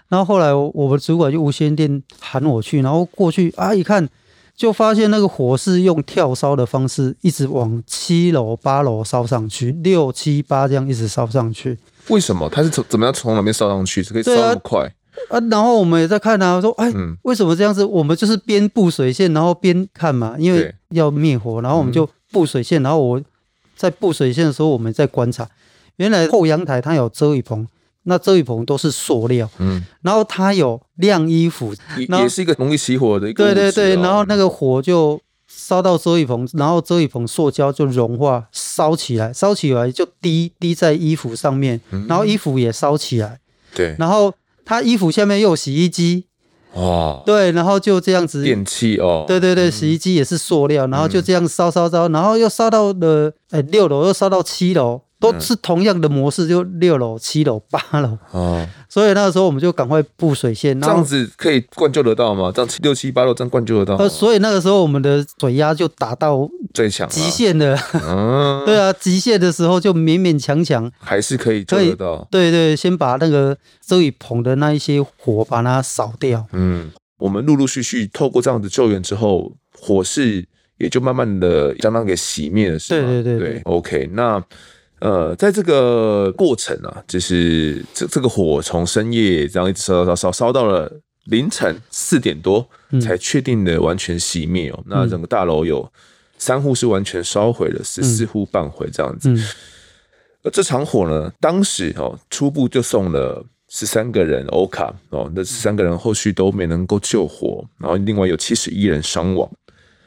然后后来我们主管就无线电喊我去，然后过去啊一看，就发现那个火是用跳烧的方式，一直往七楼、八楼烧上去，六七八这样一直烧上去。为什么？他是从怎么样从哪边烧上去？可以烧那么快啊，啊？然后我们也在看啊，说哎，嗯、为什么这样子？我们就是边布水线，然后边看嘛，因为要灭火，然后我们就布水线。然后我在布水线的时候，我们在观察，原来后阳台它有遮雨棚。那遮雨棚都是塑料，嗯，然后它有晾衣服，也是一个容易起火的一个、哦。对对对，然后那个火就烧到遮雨棚，然后遮雨棚塑胶就融化，烧起来，烧起来就滴滴在衣服上面，然后衣服也烧起来。对、嗯，然后它衣服下面又有洗衣机，哇，对，然后就这样子。电器哦，对对对，洗衣机也是塑料，然后就这样烧烧烧，然后又烧到了哎六楼，又烧到七楼。都是同样的模式，就六楼、七楼、八楼哦。所以那个时候我们就赶快布水线，这样子可以灌救得到吗？这样六七八楼这样灌救得到？呃，所以那个时候我们的水压就达到最强极限的。嗯，对啊，极限的时候就勉勉强强还是可以救得到。对对，先把那个周雨棚的那一些火把它扫掉。嗯，我们陆陆续续透过这样的救援之后，火势也就慢慢的将它给熄灭了，是吗？对对对，对，OK，那。呃，在这个过程啊，就是这这个火从深夜这样一直烧烧烧烧到了凌晨四点多，才确定的完全熄灭哦。嗯、那整个大楼有三户是完全烧毁了，十四户半毁这样子。而这场火呢，当时哦初步就送了十三个人欧卡哦，那十三个人后续都没能够救活，然后另外有七十一人伤亡。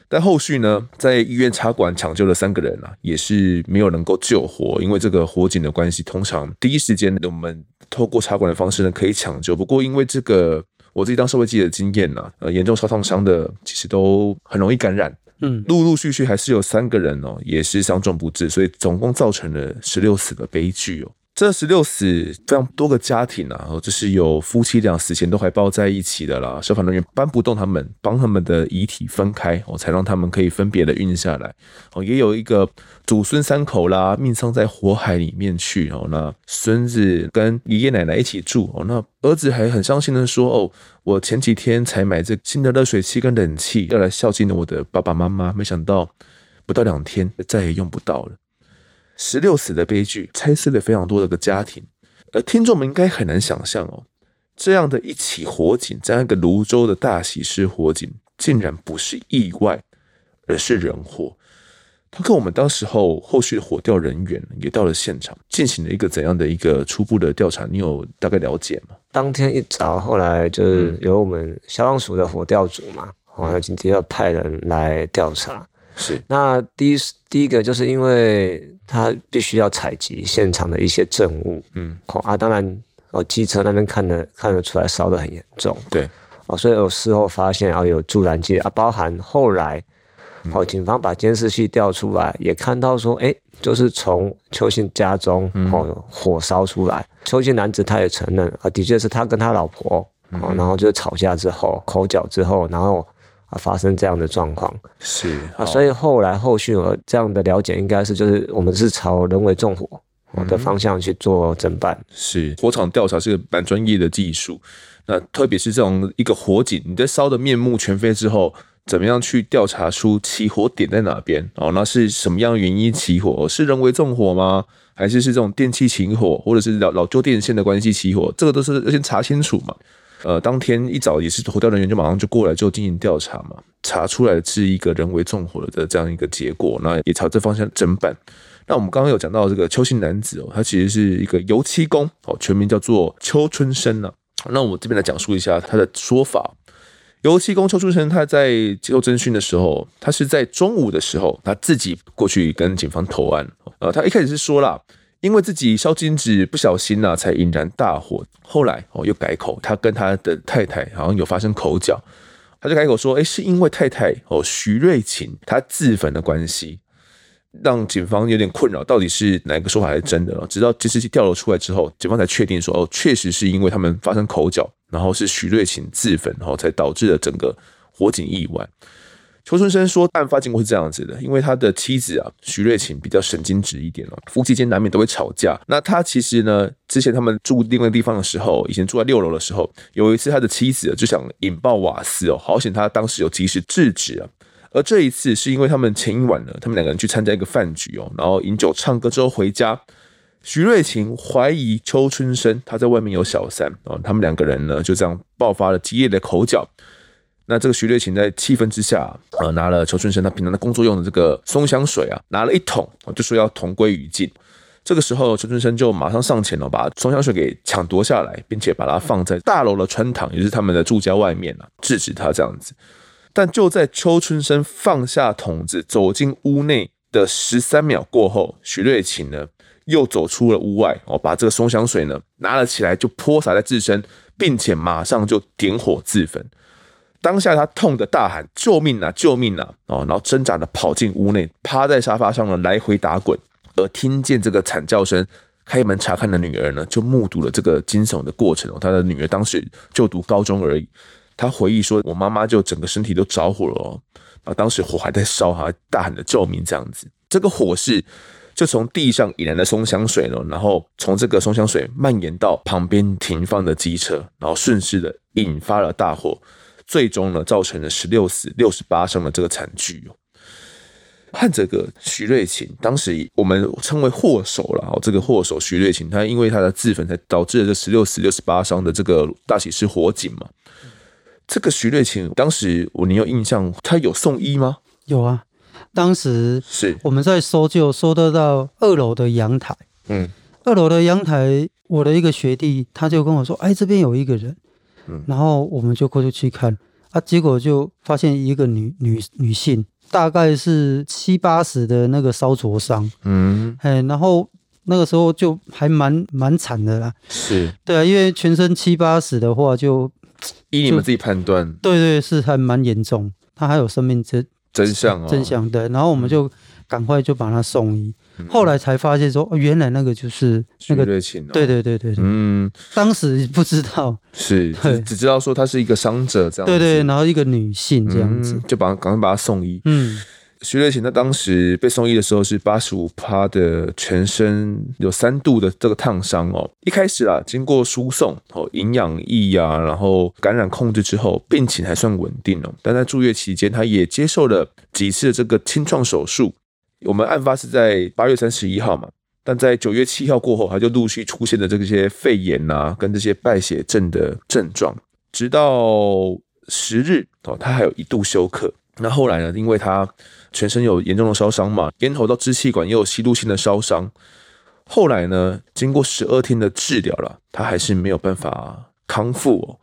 但后续呢，在医院插管抢救了三个人啊，也是没有能够救活，因为这个火警的关系。通常第一时间我们透过插管的方式呢，可以抢救。不过因为这个我自己当社会记者的经验啊，呃，严重烧烫伤的其实都很容易感染。嗯，陆陆续续还是有三个人哦，也是伤重不治，所以总共造成了十六死的悲剧哦。这十六死非常多个家庭啊，就是有夫妻俩死前都还抱在一起的啦。消防人员搬不动他们，帮他们的遗体分开，哦，才让他们可以分别的运下来。哦，也有一个祖孙三口啦，命丧在火海里面去。哦，那孙子跟爷爷奶奶一起住。哦，那儿子还很伤心的说：“哦，我前几天才买这新的热水器跟冷气，要来孝敬我的爸爸妈妈，没想到不到两天再也用不到了。”十六死的悲剧，拆碎了非常多的个家庭，而听众们应该很难想象哦，这样的一起火警，这样一个泸州的大喜事火警，竟然不是意外，而是人祸。他跟我们当时候后续的火调人员也到了现场，进行了一个怎样的一个初步的调查？你有大概了解吗？当天一早，后来就是由我们消防署的火调组嘛，然后紧急要派人来调查。是，那第一第一个就是因为他必须要采集现场的一些证物，嗯，好啊，当然哦，机车那边看得看得出来烧得很严重，对，哦，所以我事后发现啊有助燃剂啊，包含后来哦，警方把监视器调出来，也看到说，哎，就是从邱姓家中哦火烧出来。邱姓男子他也承认啊，的确是他跟他老婆哦，然后就吵架之后口角之后，然后啊发生这样的状况。是啊，所以后来后续我这样的了解，应该是就是我们是朝人为纵火的方向去做侦办。是火场调查是个蛮专业的技术，那特别是这种一个火警，你在烧得面目全非之后。怎么样去调查出起火点在哪边？哦，那是什么样的原因起火？是人为纵火吗？还是是这种电器起火，或者是老老旧电线的关系起火？这个都是要先查清楚嘛。呃，当天一早也是火调人员就马上就过来就进行调查嘛，查出来是一个人为纵火的这样一个结果，那也朝这方向侦办。那我们刚刚有讲到这个邱姓男子哦，他其实是一个油漆工哦，全名叫做邱春生呢。那我这边来讲述一下他的说法。油漆工邱春生，他在接受侦讯的时候，他是在中午的时候，他自己过去跟警方投案。呃，他一开始是说啦，因为自己烧金纸不小心啊，才引燃大火。后来哦，又改口，他跟他的太太好像有发生口角，他就改口说，哎，是因为太太哦徐瑞琴她自焚的关系，让警方有点困扰，到底是哪个说法是真的？直到监视器调了出来之后，警方才确定说，哦，确实是因为他们发生口角。然后是徐瑞琴自焚，然后才导致了整个火警意外。邱春生说，案发经过是这样子的，因为他的妻子啊，徐瑞琴比较神经质一点哦，夫妻间难免都会吵架。那他其实呢，之前他们住另外地方的时候，以前住在六楼的时候，有一次他的妻子就想引爆瓦斯哦，好险他当时有及时制止啊。而这一次是因为他们前一晚呢，他们两个人去参加一个饭局哦，然后饮酒唱歌之后回家。徐瑞琴怀疑邱春生他在外面有小三哦，他们两个人呢就这样爆发了激烈的口角。那这个徐瑞琴在气愤之下，呃，拿了邱春生他平常的工作用的这个松香水啊，拿了一桶，就说要同归于尽。这个时候，邱春生就马上上前了，把松香水给抢夺下来，并且把它放在大楼的穿堂，也就是他们的住家外面啊，制止他这样子。但就在邱春生放下桶子走进屋内的十三秒过后，徐瑞琴呢，又走出了屋外哦，把这个松香水呢拿了起来，就泼洒在自身，并且马上就点火自焚。当下他痛得大喊：“救命啊！救命啊！”哦，然后挣扎的跑进屋内，趴在沙发上呢来回打滚。而听见这个惨叫声，开门查看的女儿呢，就目睹了这个惊悚的过程哦。他的女儿当时就读高中而已，她回忆说：“我妈妈就整个身体都着火了哦，啊，当时火还在烧，还大喊着救命这样子。这个火势。”就从地上引来的松香水呢，然后从这个松香水蔓延到旁边停放的机车，然后顺势的引发了大火，最终呢造成了十六死六十八伤的这个惨剧哦。和这个徐瑞琴，当时我们称为祸首了哦，这个祸首徐瑞琴，他因为他的自焚才导致了这十六死六十八伤的这个大喜事火警嘛。这个徐瑞琴当时我你有印象，他有送医吗？有啊。当时是我们在搜救，搜得到二楼的阳台。嗯，二楼的阳台，我的一个学弟他就跟我说：“哎，这边有一个人。”嗯，然后我们就过去去看。啊，结果就发现一个女女女性，大概是七八十的那个烧灼伤。嗯，哎，然后那个时候就还蛮蛮惨的啦。是。对啊，因为全身七八十的话就，就依你们自己判断，对，对对，是还蛮严重，他还有生命真。真相啊，真相对，然后我们就赶快就把他送医，嗯、后来才发现说，哦，原来那个就是那个，对对对对对，嗯，当时不知道，是，只只知道说他是一个伤者这样子，对对，然后一个女性这样子，嗯、就把赶快把他送医，嗯。徐瑞琴他当时被送医的时候是八十五趴的全身有三度的这个烫伤哦。一开始啊，经过输送哦，营养液啊，然后感染控制之后，病情还算稳定哦。但在住院期间，他也接受了几次的这个清创手术。我们案发是在八月三十一号嘛，但在九月七号过后，他就陆续出现了这些肺炎啊，跟这些败血症的症状，直到十日哦，他还有一度休克。那后来呢，因为他全身有严重的烧伤嘛，咽喉到支气管也有吸入性的烧伤。后来呢，经过十二天的治疗了，他还是没有办法康复哦。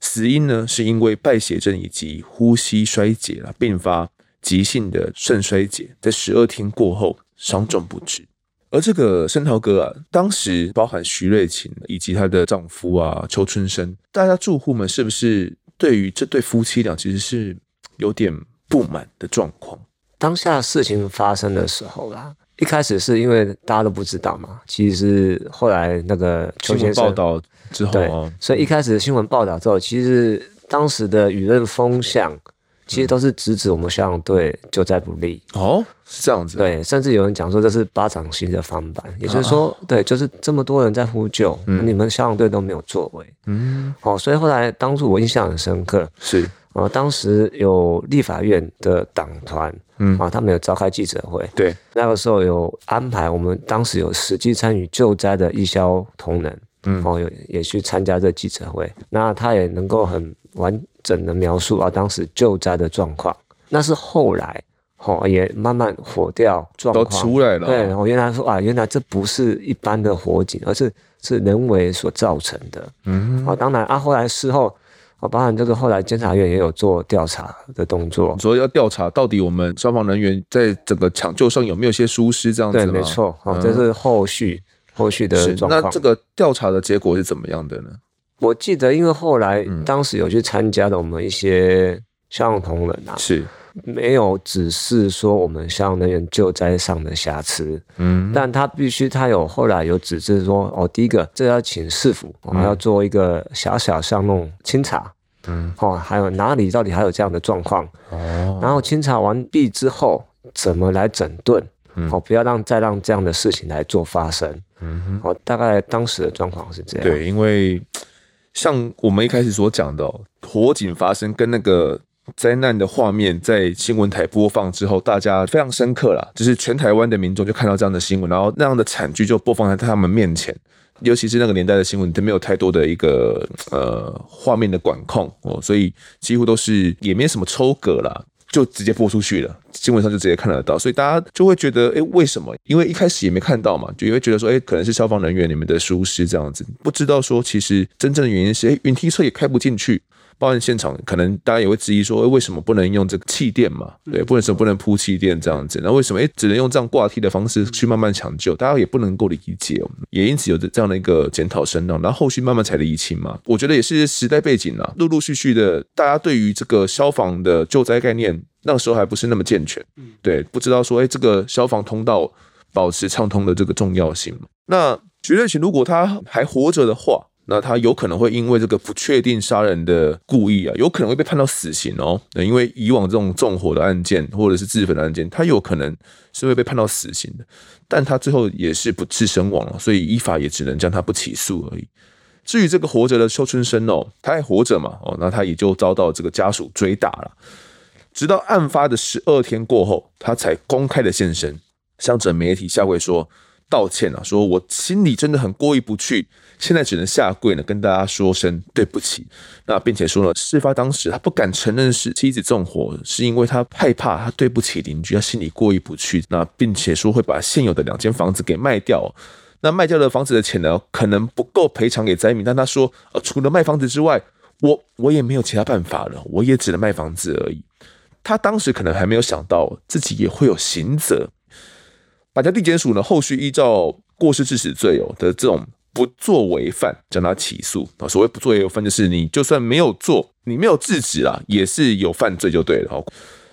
死因呢，是因为败血症以及呼吸衰竭了，并发急性的肾衰竭，在十二天过后伤重不治。而这个申涛哥啊，当时包含徐瑞琴以及她的丈夫啊邱春生，大家住户们是不是对于这对夫妻俩其实是有点不满的状况？当下事情发生的时候啦，一开始是因为大家都不知道嘛，其实是后来那个邱先生报道之后，啊，所以一开始新闻报道之后，其实当时的舆论风向。其实都是直指我们消防队救灾不力哦，是这样子。对，甚至有人讲说这是巴掌心的翻版，也就是说，啊、对，就是这么多人在呼救，嗯、你们消防队都没有作为。嗯，哦，所以后来当初我印象很深刻，是。啊，当时有立法院的党团，嗯。啊，他们有召开记者会，对，那个时候有安排我们当时有实际参与救灾的义消同仁，嗯，哦，有也去参加这记者会，那他也能够很完。整的描述啊，当时救灾的状况，那是后来哦，也慢慢火掉状况都出来了。对，我原来说啊，原来这不是一般的火警，而是是人为所造成的。嗯，啊，当然啊，后来事后啊，包含这个后来监察院也有做调查的动作，所以要调查到底我们消防人员在整个抢救上有没有些疏失这样子。对，没错，啊，这是后续、嗯、后续的状况。那这个调查的结果是怎么样的呢？我记得，因为后来当时有去参加的我们一些消防同仁啊，是。没有只是说我们消防人员救灾上的瑕疵，嗯，但他必须他有后来有指示说，哦，第一个这要请市府，我们要做一个小小巷弄清查，嗯，哦，还有哪里到底还有这样的状况，哦，然后清查完毕之后，怎么来整顿，哦，不要让再让这样的事情来做发生，嗯，哦，大概当时的状况是这样，对，因为。像我们一开始所讲的，火警发生跟那个灾难的画面在新闻台播放之后，大家非常深刻了，就是全台湾的民众就看到这样的新闻，然后那样的惨剧就播放在他们面前。尤其是那个年代的新闻，都没有太多的一个呃画面的管控哦，所以几乎都是也没什么抽格啦。就直接播出去了，新闻上就直接看得到，所以大家就会觉得，哎，为什么？因为一开始也没看到嘛，就也会觉得说，哎，可能是消防人员你们的疏失这样子，不知道说其实真正的原因是，哎，云梯车也开不进去。包含现场，可能大家也会质疑说，为什么不能用这个气垫嘛？对，为什么不能铺气垫这样子？那为什么诶只能用这样挂梯的方式去慢慢抢救？大家也不能够理解，也因此有着这样的一个检讨声浪，然后后续慢慢才厘清嘛。我觉得也是时代背景啊，陆陆续续的，大家对于这个消防的救灾概念，那个时候还不是那么健全，对，不知道说，诶这个消防通道保持畅通的这个重要性。那徐瑞琴如果他还活着的话。那他有可能会因为这个不确定杀人的故意啊，有可能会被判到死刑哦。因为以往这种纵火的案件或者是自焚的案件，他有可能是会被判到死刑的。但他最后也是不治身亡了，所以依法也只能将他不起诉而已。至于这个活着的邱春生哦，他还活着嘛？哦，那他也就遭到这个家属追打了。直到案发的十二天过后，他才公开的现身，向着媒体下跪说道歉啊，说我心里真的很过意不去。现在只能下跪呢，跟大家说声对不起。那并且说了，事发当时他不敢承认是妻子纵火，是因为他害怕他对不起邻居，他心里过意不去。那并且说会把现有的两间房子给卖掉。那卖掉的房子的钱呢，可能不够赔偿给灾民。但他说，呃，除了卖房子之外，我我也没有其他办法了，我也只能卖房子而已。他当时可能还没有想到自己也会有刑责。板桥地检署呢，后续依照过失致死罪哦的这种。不作为犯将他起诉啊，所谓不作为犯就是你就算没有做，你没有制止啊，也是有犯罪就对了。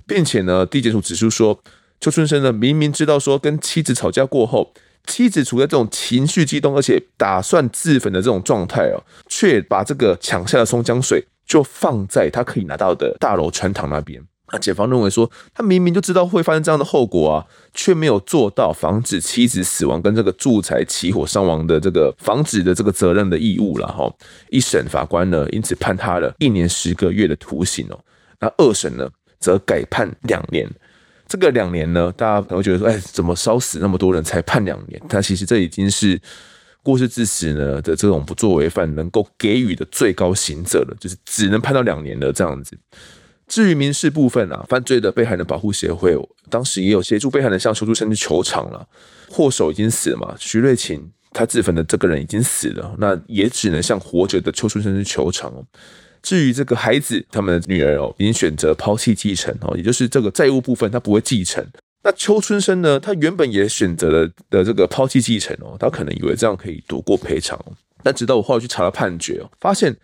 并且呢，地检署指出说，邱春生呢明明知道说跟妻子吵架过后，妻子处在这种情绪激动而且打算自焚的这种状态哦，却把这个抢下的松江水就放在他可以拿到的大楼穿堂那边。那检方认为说，他明明就知道会发生这样的后果啊，却没有做到防止妻子死亡跟这个住宅起火伤亡的这个防止的这个责任的义务了哈。一审法官呢，因此判他了一年十个月的徒刑哦。那二审呢，则改判两年。这个两年呢，大家可能会觉得说，哎，怎么烧死那么多人才判两年？但其实这已经是过失致死呢的这种不作为犯能够给予的最高刑责了，就是只能判到两年了这样子。至于民事部分啊，犯罪的被害人保护协会当时也有协助被害人向邱春生去求偿了。祸首已经死了嘛，徐瑞琴他自焚的这个人已经死了，那也只能向活着的邱春生去求偿。至于这个孩子，他们的女儿哦，已经选择抛弃继承哦，也就是这个债务部分他不会继承。那邱春生呢，他原本也选择了的这个抛弃继承哦，他可能以为这样可以躲过赔偿，但直到我后来去查了判决哦，发现。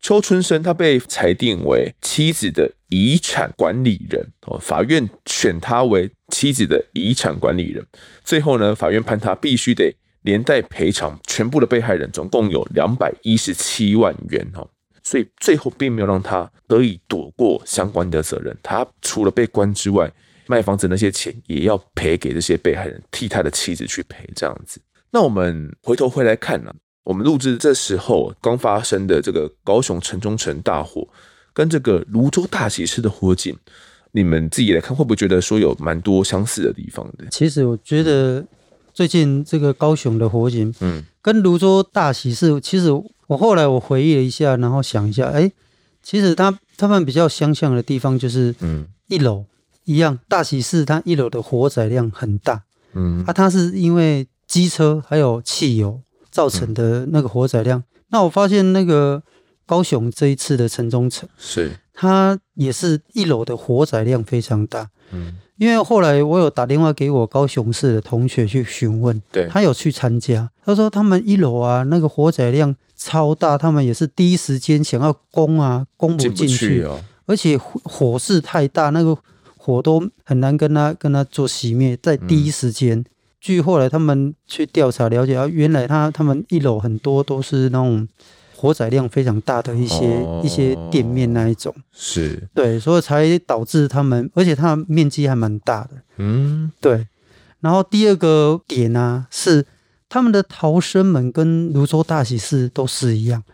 邱春生他被裁定为妻子的遗产管理人哦，法院选他为妻子的遗产管理人。最后呢，法院判他必须得连带赔偿全部的被害人，总共有两百一十七万元哦。所以最后并没有让他得以躲过相关的责任。他除了被关之外，卖房子那些钱也要赔给这些被害人，替他的妻子去赔这样子。那我们回头回来看呢、我们录制这时候刚发生的这个高雄城中城大火，跟这个泸州大喜事的火警，你们自己来看会不会觉得说有蛮多相似的地方的？其实我觉得最近这个高雄的火警，嗯，跟泸州大喜事，其实我后来我回忆了一下，然后想一下，哎，其实他他们比较相像的地方就是，嗯，一楼一样，大喜事它一楼的火载量很大，嗯，啊，它是因为机车还有汽油。造成的那个火载量，嗯，那我发现那个高雄这一次的城中城是。它也是一楼的火载量非常大，嗯，因为后来我有打电话给我高雄市的同学去询问，对，他有去参加，他说他们一楼啊那个火载量超大，他们也是第一时间想要攻啊攻不进去，哦，而且火势太大，那个火都很难跟他跟他做熄灭，在第一时间。嗯据后来他们去调查了解，啊，原来他他们一楼很多都是那种火载量非常大的一些、哦、一些店面那一种，是。对，所以才导致他们，而且它面积还蛮大的，嗯，对。然后第二个点呢、啊，是他们的逃生门跟泸州大喜事都是一样。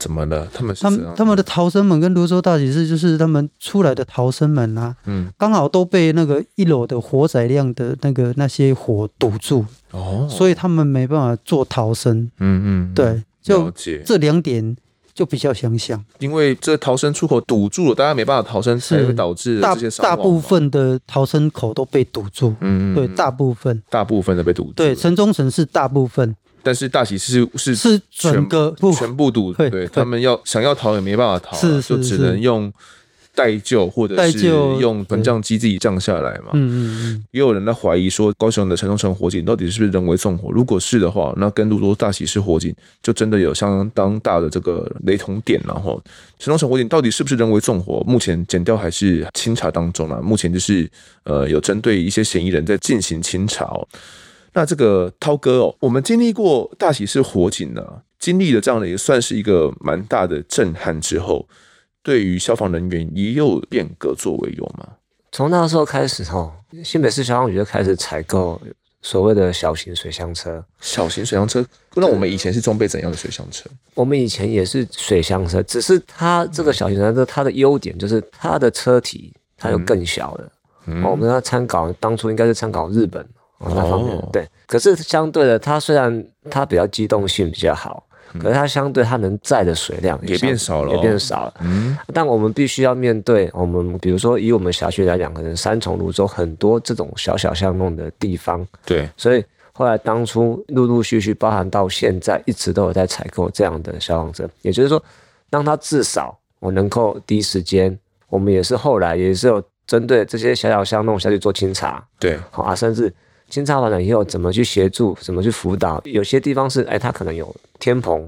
怎么了？他们是他们他们的逃生门跟泸州大集市就是他们出来的逃生门啊，嗯，刚好都被那个一楼的火载量的那个那些火堵住哦，所以他们没办法做逃生。嗯嗯，对，就这两点就比较相像。因为这逃生出口堵住了，大家没办法逃生，才会导致大大部分的逃生口都被堵住。嗯嗯，对，大部分大部分的被堵住。对，城中城是大部分。但是大喜事是是整个全部堵，对，对他们要想要逃也没办法逃，就只能用代救或者是用膨胀机自己降下来嘛。嗯嗯嗯。也有人在怀疑说，高雄的城中城火警到底是不是人为纵火？如果是的话，那跟芦洲大喜事火警就真的有相当大的这个雷同点。然后城中城火警到底是不是人为纵火？目前检调还是清查当中啊。目前就是呃有针对一些嫌疑人在进行清查哦。那这个涛哥哦，我们经历过大喜事火警呢，经历了这样的也算是一个蛮大的震撼之后，对于消防人员也有变革作为有吗？从那时候开始哦，新北市消防局就开始采购所谓的小型水箱车。小型水箱车，那我们以前是装备怎样的水箱车？我们以前也是水箱车，只是它这个小型水箱车，它的优点就是它的车体它有更小的。嗯，我们要参考当初应该是参考日本。哦，那方面对，可是相对的，它虽然它比较机动性比较好，可是它相对它能载的水量也，变少了，也变少了。嗯，但我们必须要面对我们，比如说以我们辖区来讲，可能三重、泸州很多这种小小巷弄的地方，对，所以后来当初陆陆续续，包含到现在，一直都有在采购这样的消防车。也就是说，让它至少我能够第一时间，我们也是后来也是有针对这些小小巷弄下去做清查，对，好啊，甚至。清查完了以后，怎么去协助？怎么去辅导？有些地方是，哎，他可能有天棚，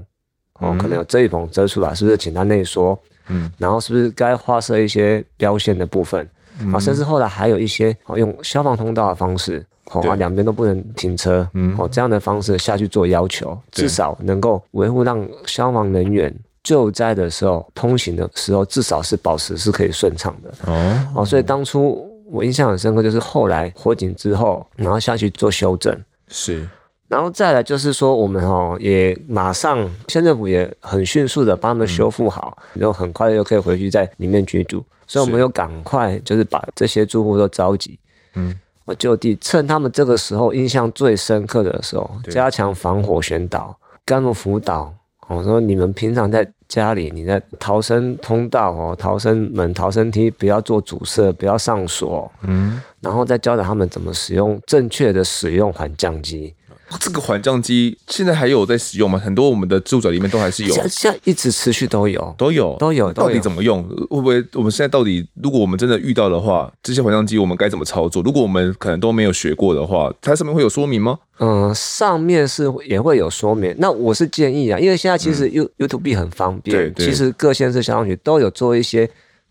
哦，嗯、可能有遮雨棚遮出来，是不是请他内缩？嗯，然后是不是该划设一些标线的部分？嗯、啊，甚至后来还有一些，哦，用消防通道的方式，哦，啊，两边都不能停车，嗯，哦，这样的方式下去做要求，至少能够维护让消防人员救灾的时候通行的时候，至少是保持是可以顺畅的。哦，哦，所以当初。我印象很深刻，就是后来火警之后，然后下去做修正，是，然后再来就是说，我们哦也马上县政府也很迅速的帮他们修复好，嗯、然后很快又可以回去在里面居住，所以我们又赶快就是把这些住户都召集，嗯，我就地趁他们这个时候印象最深刻的时候，加强防火宣导，干部辅导。我说你们平常在家里，你在逃生通道哦、逃生门、逃生梯不要做阻塞，不要上锁，嗯，然后再教导他们怎么使用正确的使用缓降机，这个缓降机现在还有在使用吗？很多我们的住宅里面都还是有，现在一直持续都有，都有，都有。到底怎么用？会不会我们现在到底，如果我们真的遇到的话，这些缓降机我们该怎么操作？如果我们可能都没有学过的话，它上面会有说明吗？嗯，上面是也会有说明。那我是建议啊，因为现在其实 You YouTube 很方便，对对，其实各县市消防局都有做一些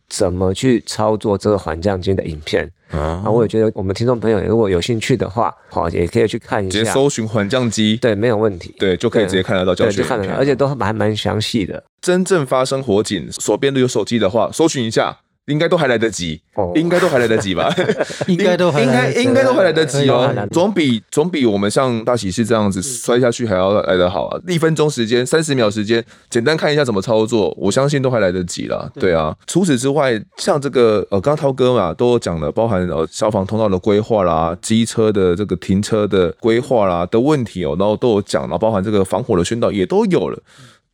怎么去操作这个缓降机的影片。啊，我也觉得我们听众朋友如果有兴趣的话，好，也可以去看一下，直接搜寻缓降机，对，没有问题，对，就可以直接看得到教学，看得到，而且都还蛮详细的。真正发生火警，手边都有手机的话，搜寻一下。应该都还来得及，应该都还来得及吧？应该都还应该应该都还来得及哦，总比总比我们像大喜事这样子摔下去还要来得好啊！一分钟时间，三十秒时间，简单看一下怎么操作，我相信都还来得及了。对啊，除此之外，像这个呃，刚刚涛哥嘛都有讲了，包含呃消防通道的规划啦，机车的这个停车的规划啦的问题哦，然后都有讲了，包含这个防火的宣导也都有了。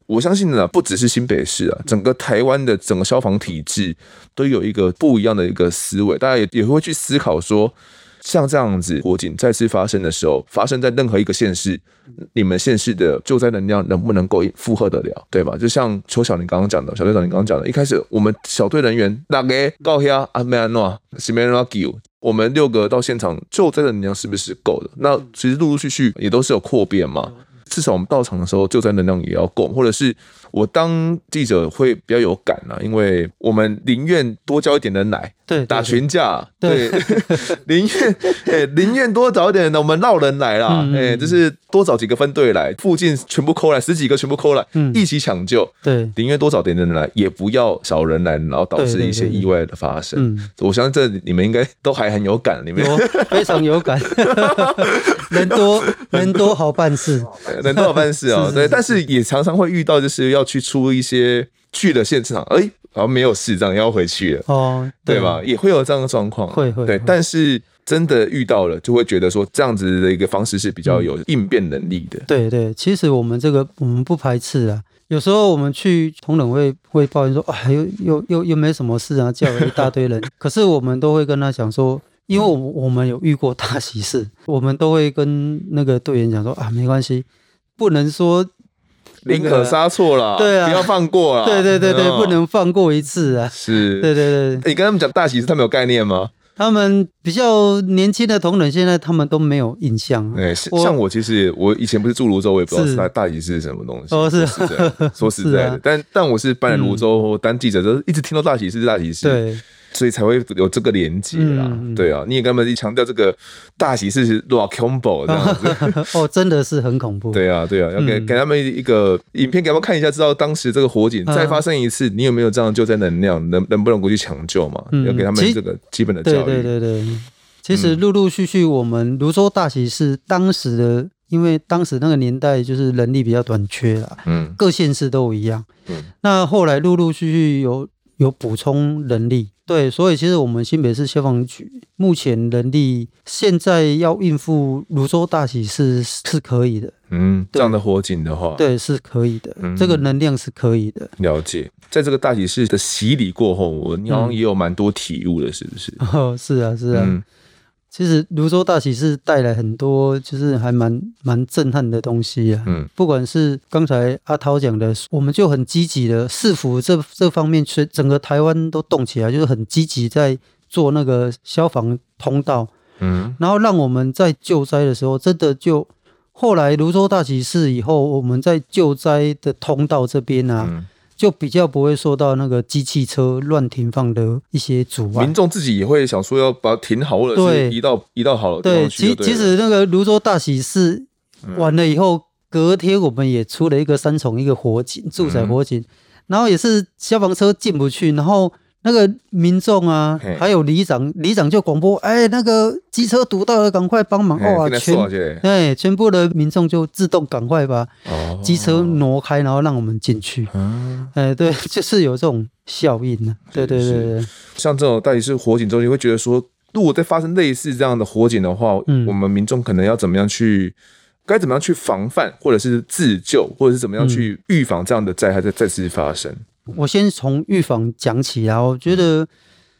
我相信呢，不只是新北市啊，整个台湾的整个消防体制都有一个不一样的一个思维，大家也也会去思考说，像这样子火警再次发生的时候，发生在任何一个县市，你们县市的救灾能量能不能够负荷得了，对吧？就像邱小林刚刚讲的，小队长你刚刚讲的，一开始我们小队人员哪个高压阿梅安诺西梅拉给我们六个到现场救灾的能量是不是够的？那其实陆陆续续也都是有扩编嘛。至少我们到场的时候，救灾能量也要够，或者是我当记者会比较有感啊，因为我们宁愿多交一点的奶。对，打群架，对，宁愿哎，宁愿多找一点的，我们闹人来啦，哎，就是多找几个分队来，附近全部扣来，十几个全部扣来，一起抢救。对，宁愿多找点人来，也不要少人来，然后导致一些意外的发生。嗯，我相信这你们应该都还很有感，你们。非常有感，人多人多好办事，人多好办事哦。对，但是也常常会遇到，就是要去出一些去了现场，哎。好像没有事，这样要回去了哦，对吧？也会有这样的状况，会会对。但是真的遇到了，就会觉得说这样子的一个方式是比较有应变能力的。对对，其实我们这个我们不排斥啊。有时候我们去同仁会会抱怨说啊，又又又又没什么事啊，叫了一大堆人。可是我们都会跟他讲说，因为我我们有遇过大喜事，我们都会跟那个队员讲说啊，没关系，不能说。宁可杀错了，对啊，不要放过了，对对对对，不能放过一次啊！是，对对对。你跟他们讲大喜事，他们有概念吗？他们比较年轻的同仁，现在他们都没有印象。哎，像我其实我以前不是住泸州，我也不知道大喜事是什么东西。哦，是，说实在的，但但我是搬来芦洲当记者，就一直听到大喜事，大喜事。对。所以才会有这个连接啦，嗯、对啊，你也跟他们一强调这个大喜事是多恐怖这样子。哦，真的是很恐怖。对啊，对啊，要给给他们一个影片给他们看一下，知道当时这个火警再发生一次，你有没有这样救灾能量，能能不能过去抢救嘛？嗯、要给他们这个基本的教育。对对对。对，其实陆陆续续，我们泸州大喜事当时的，因为当时那个年代就是人力比较短缺啦，嗯，各县市都一样，嗯，那后来陆陆续续有有补充人力。对，所以其实我们新北市消防局目前人力现在要应付泸州大喜事是可以的。嗯，这样的火警的话，对，是可以的。嗯，这个能量是可以的。了解，在这个大喜事的洗礼过后，我好像也有蛮多体悟的，是不是？哦，是啊，是啊。嗯其实泸州大喜事带来很多，就是还蛮蛮震撼的东西啊。嗯，不管是刚才阿涛讲的，我们就很积极的市府这这方面，全整个台湾都动起来，就是很积极在做那个消防通道。嗯，然后让我们在救灾的时候，真的就后来泸州大喜事以后，我们在救灾的通道这边啊。嗯就比较不会受到那个机器车乱停放的一些阻碍，民众自己也会想说要把它停好，或者是移到移到好了。对，其其实那个泸州大喜事完了以后，隔天我们也出了一个三重一个火警，住宅火警，然后也是消防车进不去，然后。那个民众啊，还有里长，里长就广播，哎，那个机车堵到了，赶快帮忙哦！全哎，全部的民众就自动赶快把机车挪开，然后让我们进去。哎，对，就是有这种效应呢。对对对对，像这种到底是火警中，你会觉得说，如果再发生类似这样的火警的话，嗯，我们民众可能要怎么样去，该怎么样去防范，或者是自救，或者是怎么样去预防这样的灾害再再次发生。我先从预防讲起啊，我觉得，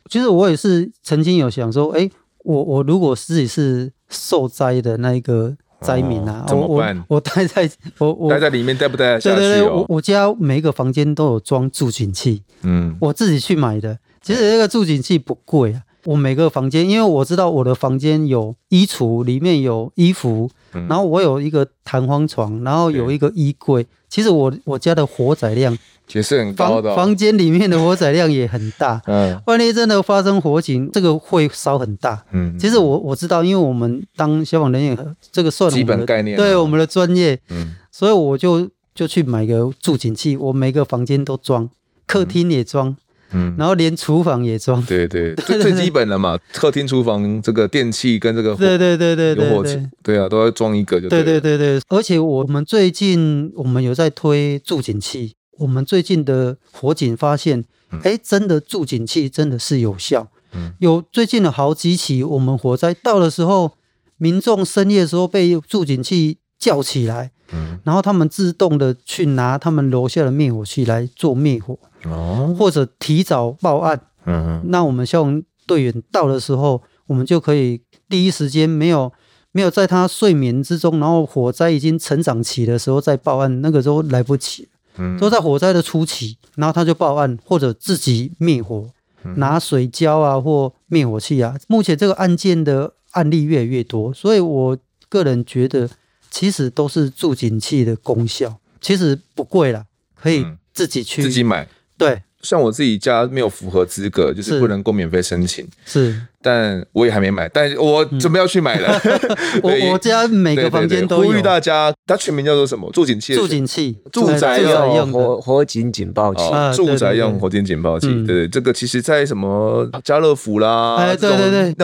其实我也是曾经有想说，哎，我我如果自己是受灾的那一个灾民啊，怎么办？我我待在我我待在里面待不待得下去？对对对，我我家每一个房间都有装助警器，嗯，我自己去买的。其实这个助警器不贵啊，我每个房间，因为我知道我的房间有衣橱，里面有衣服，然后我有一个弹簧床，然后有一个衣柜。其实我我家的火载量也是很高的，房间里面的火载量也很大。嗯，万一真的发生火警，这个会烧很大。嗯，其实我我知道，因为我们当消防人员，这个算基本概念，对我们的专业。嗯，所以我就就去买个助警器，我每个房间都装，客厅也装。嗯，然后连厨房也装，对对，最最基本的嘛，客厅、厨房这个电器跟这个对对对对有火器，对啊，都要装一个就对对对对，而且我们最近我们有在推助警器，我们最近的火警发现，哎，真的助警器真的是有效，嗯，有最近的好几起，我们火灾到的时候，民众深夜的时候被助警器叫起来。嗯，然后他们自动的去拿他们楼下的灭火器来做灭火，哦，或者提早报案，嗯，那我们消防队员到的时候，我们就可以第一时间没有没有在他睡眠之中，然后火灾已经成长起的时候再报案，那个时候来不及，嗯，都在火灾的初期，然后他就报案或者自己灭火，拿水浇啊或灭火器啊，目前这个案件的案例越来越多，所以我个人觉得。其实都是助警器的功效，其实不贵啦，可以自己去、嗯、自己买。对，像我自己家没有符合资格，就是不能够免费申请。是。但我也还没买，但我准备要去买了。我我家每个房间都有。呼吁大家，它全名叫做什么？助警器。助警器，住宅用火火警警报器。住宅用火警警报器。对对，这个其实在什么家乐福啦，哎，对对对，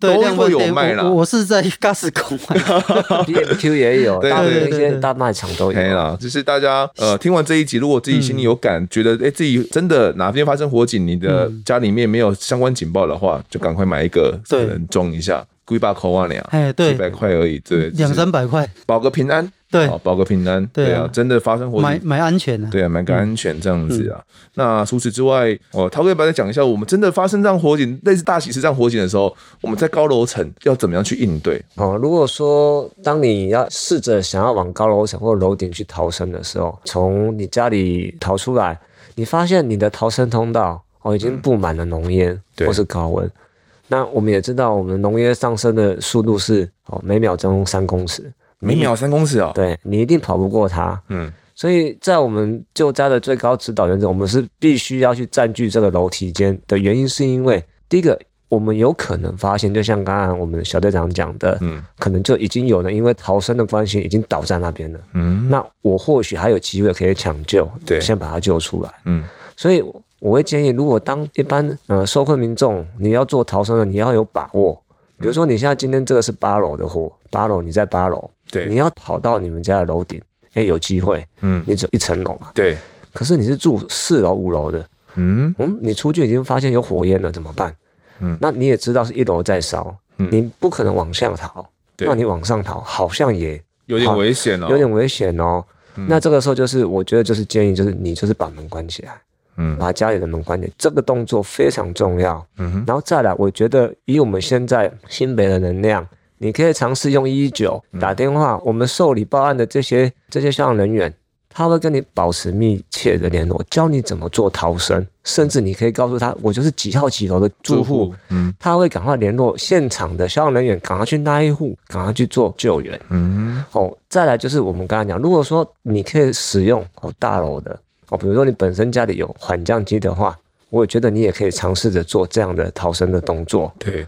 量贩都会有卖啦。我是在 Gasco 买，B&Q 也有，大的那些，大卖场都有啦。就是大家呃，听完这一集，如果自己心里有感，觉得哎，自己真的哪边发生火警，你的家里面没有相关警报的话，就赶快买一个。可能。装一下，几百块万两，哎，对，几百块而已，对，两三百块，保个平安，对，保个平安，对啊，真的发生火警，买买安全啊，对啊，买个安全这样子啊。那除此之外，哦，他可以把它讲一下，我们真的发生这样火警，类似大喜事这样火警的时候，我们在高楼层要怎么样去应对？哦，如果说当你要试着想要往高楼层或楼顶去逃生的时候，从你家里逃出来，你发现你的逃生通道哦已经布满了浓烟或是高温。那我们也知道，我们浓烟上升的速度是哦，每秒钟三公尺，每秒三公尺哦，对，你一定跑不过他。嗯，所以在我们救灾的最高指导原则，我们是必须要去占据这个楼梯间的原因，是因为第一个，我们有可能发现，就像刚刚我们小队长讲的，嗯，可能就已经有人因为逃生的关系已经倒在那边了。嗯，那我或许还有机会可以抢救，对，先把他救出来。嗯，所以。我会建议，如果当一般呃受困民众，你要做逃生的，你要有把握。比如说，你现在今天这个是八楼的火，八楼你在八楼，对，你要跑到你们家的楼顶，哎，有机会，嗯，你只有一层楼嘛，对。可是你是住四楼、五楼的，嗯嗯，你出去已经发现有火焰了，怎么办？嗯，那你也知道是一楼在烧，你不可能往下逃，那你往上逃好像也有点危险哦，有点危险哦。那这个时候就是，我觉得就是建议，就是你就是把门关起来。嗯，把家里的门关起来，这个动作非常重要。嗯哼，然后再来，我觉得以我们现在新北的能量，你可以尝试用一一九打电话，嗯、我们受理报案的这些这些消防人员，他会跟你保持密切的联络，教你怎么做逃生，甚至你可以告诉他，我就是几号几楼的住户，嗯，他会赶快联络现场的消防人员，赶快去那一户，赶快去做救援。嗯哼，哦，再来就是我们刚才讲，如果说你可以使用哦大楼的。哦，比如说你本身家里有缓降机的话，我也觉得你也可以尝试着做这样的逃生的动作。对，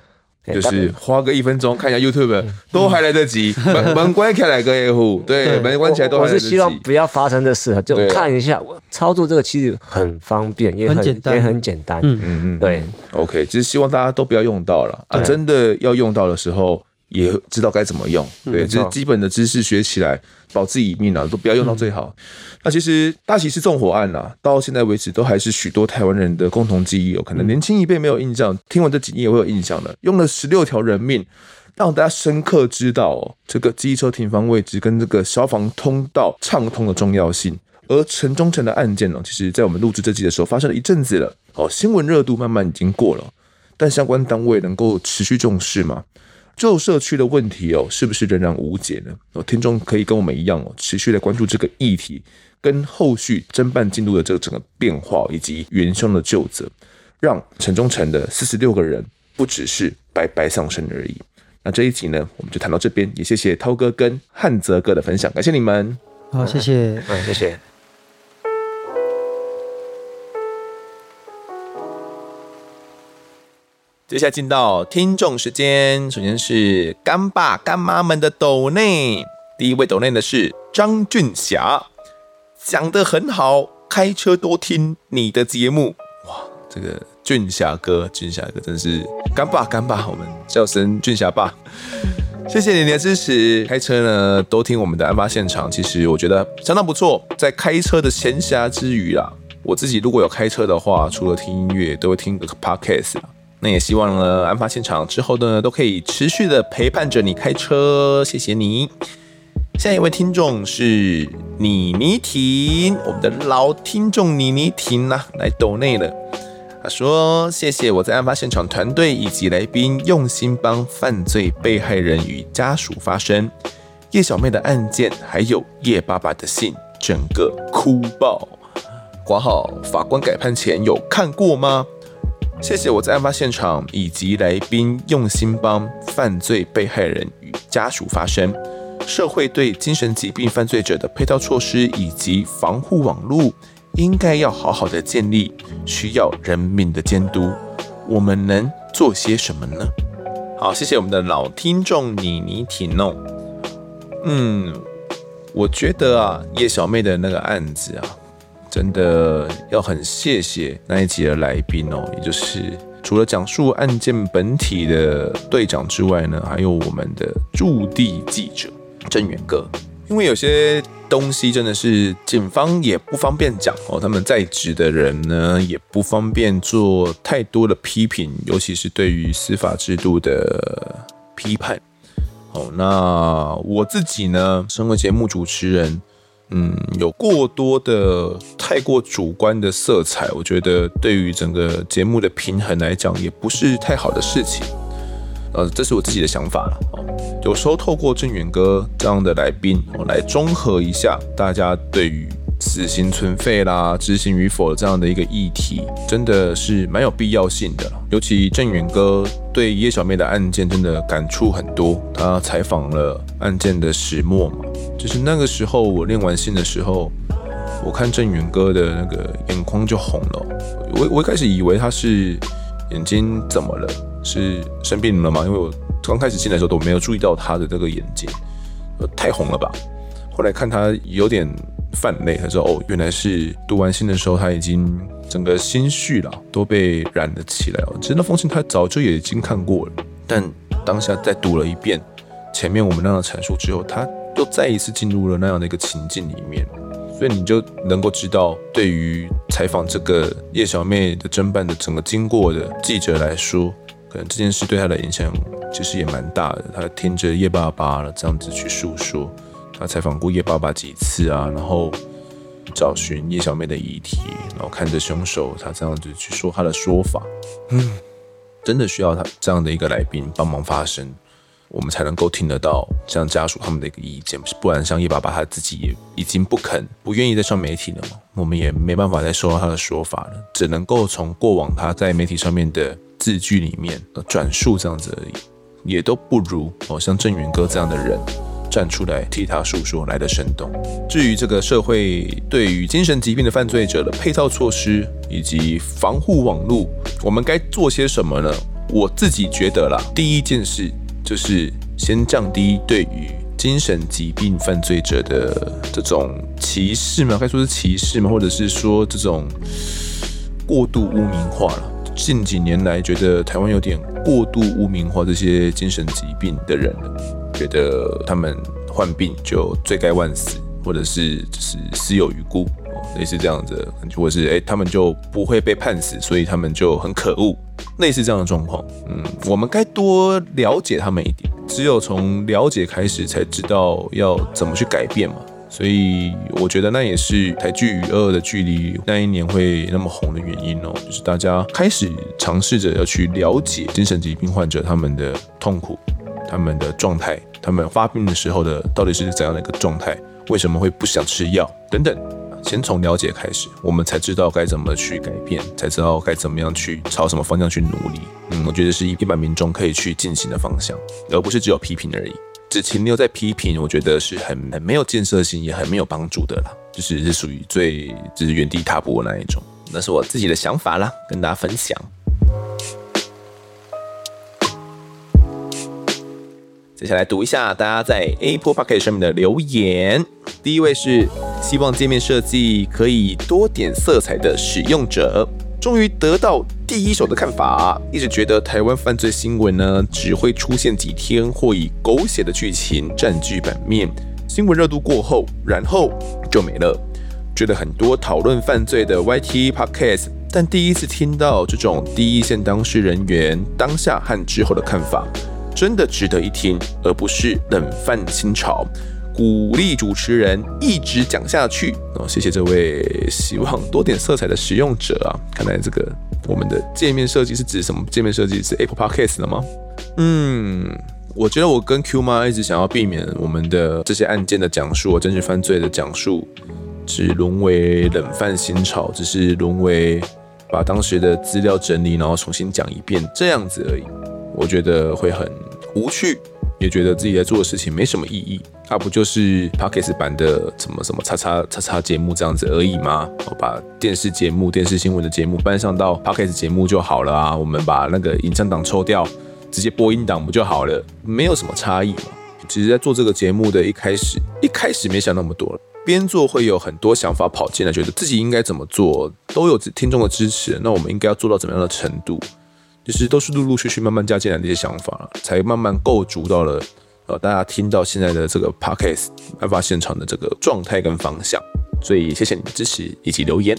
就是花个一分钟看一下 YouTube 都还来得及。门门关起来个 F，对，门关起来都还来得及。我是希望不要发生的事，就看一下我操作这个其实很方便，也很简单，也很简单。嗯嗯嗯，对。OK，只是希望大家都不要用到了啊，真的要用到的时候。也知道该怎么用，对，就是基本的知识学起来，保自己命啊，都不要用到最好。那其实大喜是纵火案啊，到现在为止都还是许多台湾人的共同记忆。有可能年轻一辈没有印象，听完这几年也会有印象的。用了十六条人命，让大家深刻知道哦，这个机车停放位置跟这个消防通道畅通的重要性。而城中城的案件呢，其实在我们录制这集的时候发生了一阵子了，哦，新闻热度慢慢已经过了，但相关单位能够持续重视吗？旧社区的问题哦，是不是仍然无解呢？哦，听众可以跟我们一样哦，持续的关注这个议题，跟后续侦办进度的这个整个变化，以及元凶的究责，让城中城的四十六个人不只是白白丧生而已。那这一集呢，我们就谈到这边，也谢谢涛哥跟汉泽哥的分享，感谢你们。好，谢谢，嗯，谢谢。接下来进到听众时间，首先是干爸干妈们的抖内，第一位抖内的是张俊霞，讲得很好，开车多听你的节目。哇，这个俊霞哥，俊霞哥真是干爸干爸，我们叫声俊霞爸，谢谢你的支持。开车呢，多听我们的案发现场，其实我觉得相当不错。在开车的闲暇之余啦，我自己如果有开车的话，除了听音乐，都会听个 podcast 那也希望呢，案发现场之后呢，都可以持续的陪伴着你开车，谢谢你。下一位听众是妮妮婷，我们的老听众妮妮婷呐，来抖内了。他说：“谢谢我在案发现场团队以及来宾用心帮犯罪被害人与家属发声，叶小妹的案件还有叶爸爸的信，整个哭爆。括号法官改判前有看过吗？”谢谢我在案发现场以及来宾用心帮犯罪被害人与家属发声。社会对精神疾病犯罪者的配套措施以及防护网络应该要好好的建立，需要人民的监督。我们能做些什么呢？好，谢谢我们的老听众妮妮婷哦。嗯，我觉得啊，叶小妹的那个案子啊。真的要很谢谢那一集的来宾哦，也就是除了讲述案件本体的队长之外呢，还有我们的驻地记者郑远哥。因为有些东西真的是警方也不方便讲哦，他们在职的人呢也不方便做太多的批评，尤其是对于司法制度的批判。哦，那我自己呢，身为节目主持人。嗯，有过多的太过主观的色彩，我觉得对于整个节目的平衡来讲，也不是太好的事情。呃，这是我自己的想法了。有时候透过郑远哥这样的来宾，我，来综合一下大家对于死刑存废啦、执行与否这样的一个议题，真的是蛮有必要性的。尤其郑远哥对叶小妹的案件真的感触很多，他采访了案件的始末嘛。就是那个时候，我练完信的时候，我看郑远哥的那个眼眶就红了。我我一开始以为他是眼睛怎么了，是生病了吗？因为我刚开始进来的时候都没有注意到他的这个眼睛，太红了吧。后来看他有点泛泪，他说：“哦，原来是读完信的时候，他已经整个心绪了都被染了起来了。其实那封信他早就已经看过了，但当下再读了一遍前面我们那样的阐述之后，他。”又再一次进入了那样的一个情境里面，所以你就能够知道，对于采访这个叶小妹的侦办的整个经过的记者来说，可能这件事对他的影响其实也蛮大的。他听着叶爸爸了这样子去诉说，他采访过叶爸爸几次啊，然后找寻叶小妹的遗体，然后看着凶手，他这样子去说他的说法，嗯，真的需要他这样的一个来宾帮忙发声。我们才能够听得到像家属他们的一个意见，不然像叶爸爸他自己也已经不肯、不愿意再上媒体了嘛，我们也没办法再收到他的说法了，只能够从过往他在媒体上面的字句里面转述这样子而已，也都不如哦像郑远哥这样的人站出来替他诉说来的生动。至于这个社会对于精神疾病的犯罪者的配套措施以及防护网络，我们该做些什么呢？我自己觉得啦，第一件事。就是先降低对于精神疾病犯罪者的这种歧视吗？该说是歧视吗？或者是说这种过度污名化了？近几年来，觉得台湾有点过度污名化这些精神疾病的人，觉得他们患病就罪该万死，或者是就是死有余辜，类似这样子，或者是哎，他们就不会被判死，所以他们就很可恶。类似这样的状况，嗯，我们该多了解他们一点。只有从了解开始，才知道要怎么去改变嘛。所以我觉得那也是台剧与恶的距离那一年会那么红的原因哦，就是大家开始尝试着要去了解精神疾病患者他们的痛苦，他们的状态，他们发病的时候的到底是怎样的一个状态，为什么会不想吃药等等。先从了解开始，我们才知道该怎么去改变，才知道该怎么样去朝什么方向去努力。嗯，我觉得是一般民众可以去进行的方向，而不是只有批评而已。只停留在批评，我觉得是很很没有建设性，也很没有帮助的啦。就是是属于最就是原地踏步的那一种。那是我自己的想法啦，跟大家分享。接下来读一下大家在 Apple Podcast 上面的留言。第一位是希望界面设计可以多点色彩的使用者，终于得到第一手的看法。一直觉得台湾犯罪新闻呢，只会出现几天，或以狗血的剧情占据版面，新闻热度过后，然后就没了。觉得很多讨论犯罪的 YT Podcast，但第一次听到这种第一线当事人员当下和之后的看法。真的值得一听，而不是冷饭新炒。鼓励主持人一直讲下去哦，谢谢这位希望多点色彩的使用者啊！看来这个我们的界面设计是指什么？界面设计是 Apple Podcast 的吗？嗯，我觉得我跟 Q 妈一直想要避免我们的这些案件的讲述，真实犯罪的讲述，只沦为冷饭新炒，只是沦为把当时的资料整理，然后重新讲一遍这样子而已。我觉得会很。无趣，也觉得自己在做的事情没什么意义。它、不就是 Podcast 版的什么什么叉叉叉叉节目这样子而已吗？我把电视节目、电视新闻的节目搬上到 Podcast 节目就好了啊。我们把那个影像档抽掉，直接播音档不就好了？没有什么差异嘛。其实，在做这个节目的一开始，一开始没想那么多，边做会有很多想法跑进来，觉得自己应该怎么做，都有听众的支持。那我们应该要做到怎么样的程度？其实都是陆陆续续慢慢加进来的一些想法，才慢慢构筑到了呃大家听到现在的这个 Podcast 案发现场的这个状态跟方向。所以谢谢你的支持以及留言。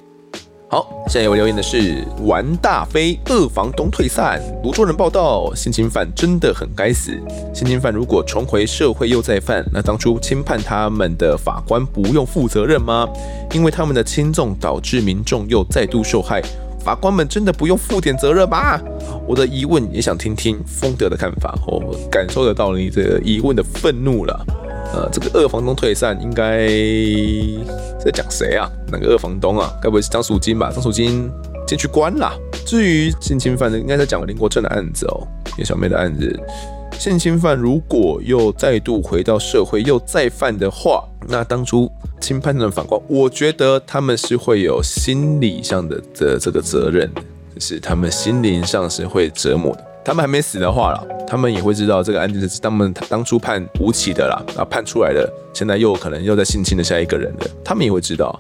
好，现在有留言的是玩大飞二房东退散，泸州人报道性侵犯真的很该死。性侵犯如果重回社会又再犯，那当初轻判他们的法官不用负责任吗？因为他们的轻重导致民众又再度受害。法官们真的不用负点责任吗？我的疑问也想听听丰德的看法。我感受得到你这个疑问的愤怒了。呃，这个二房东退散应该在讲谁啊？哪个二房东啊？该不会是张淑金吧？张淑金进去关了。至于性侵犯的，应该在讲林国正的案子哦，叶小妹的案子。性侵犯如果又再度回到社会又再犯的话，那当初轻判的法官，我觉得他们是会有心理上的的这个责任，就是他们心灵上是会折磨的。他们还没死的话啦，他们也会知道这个案件是他们当初判无期的啦，然后判出来的，现在又可能又在性侵的下一个人了，他们也会知道。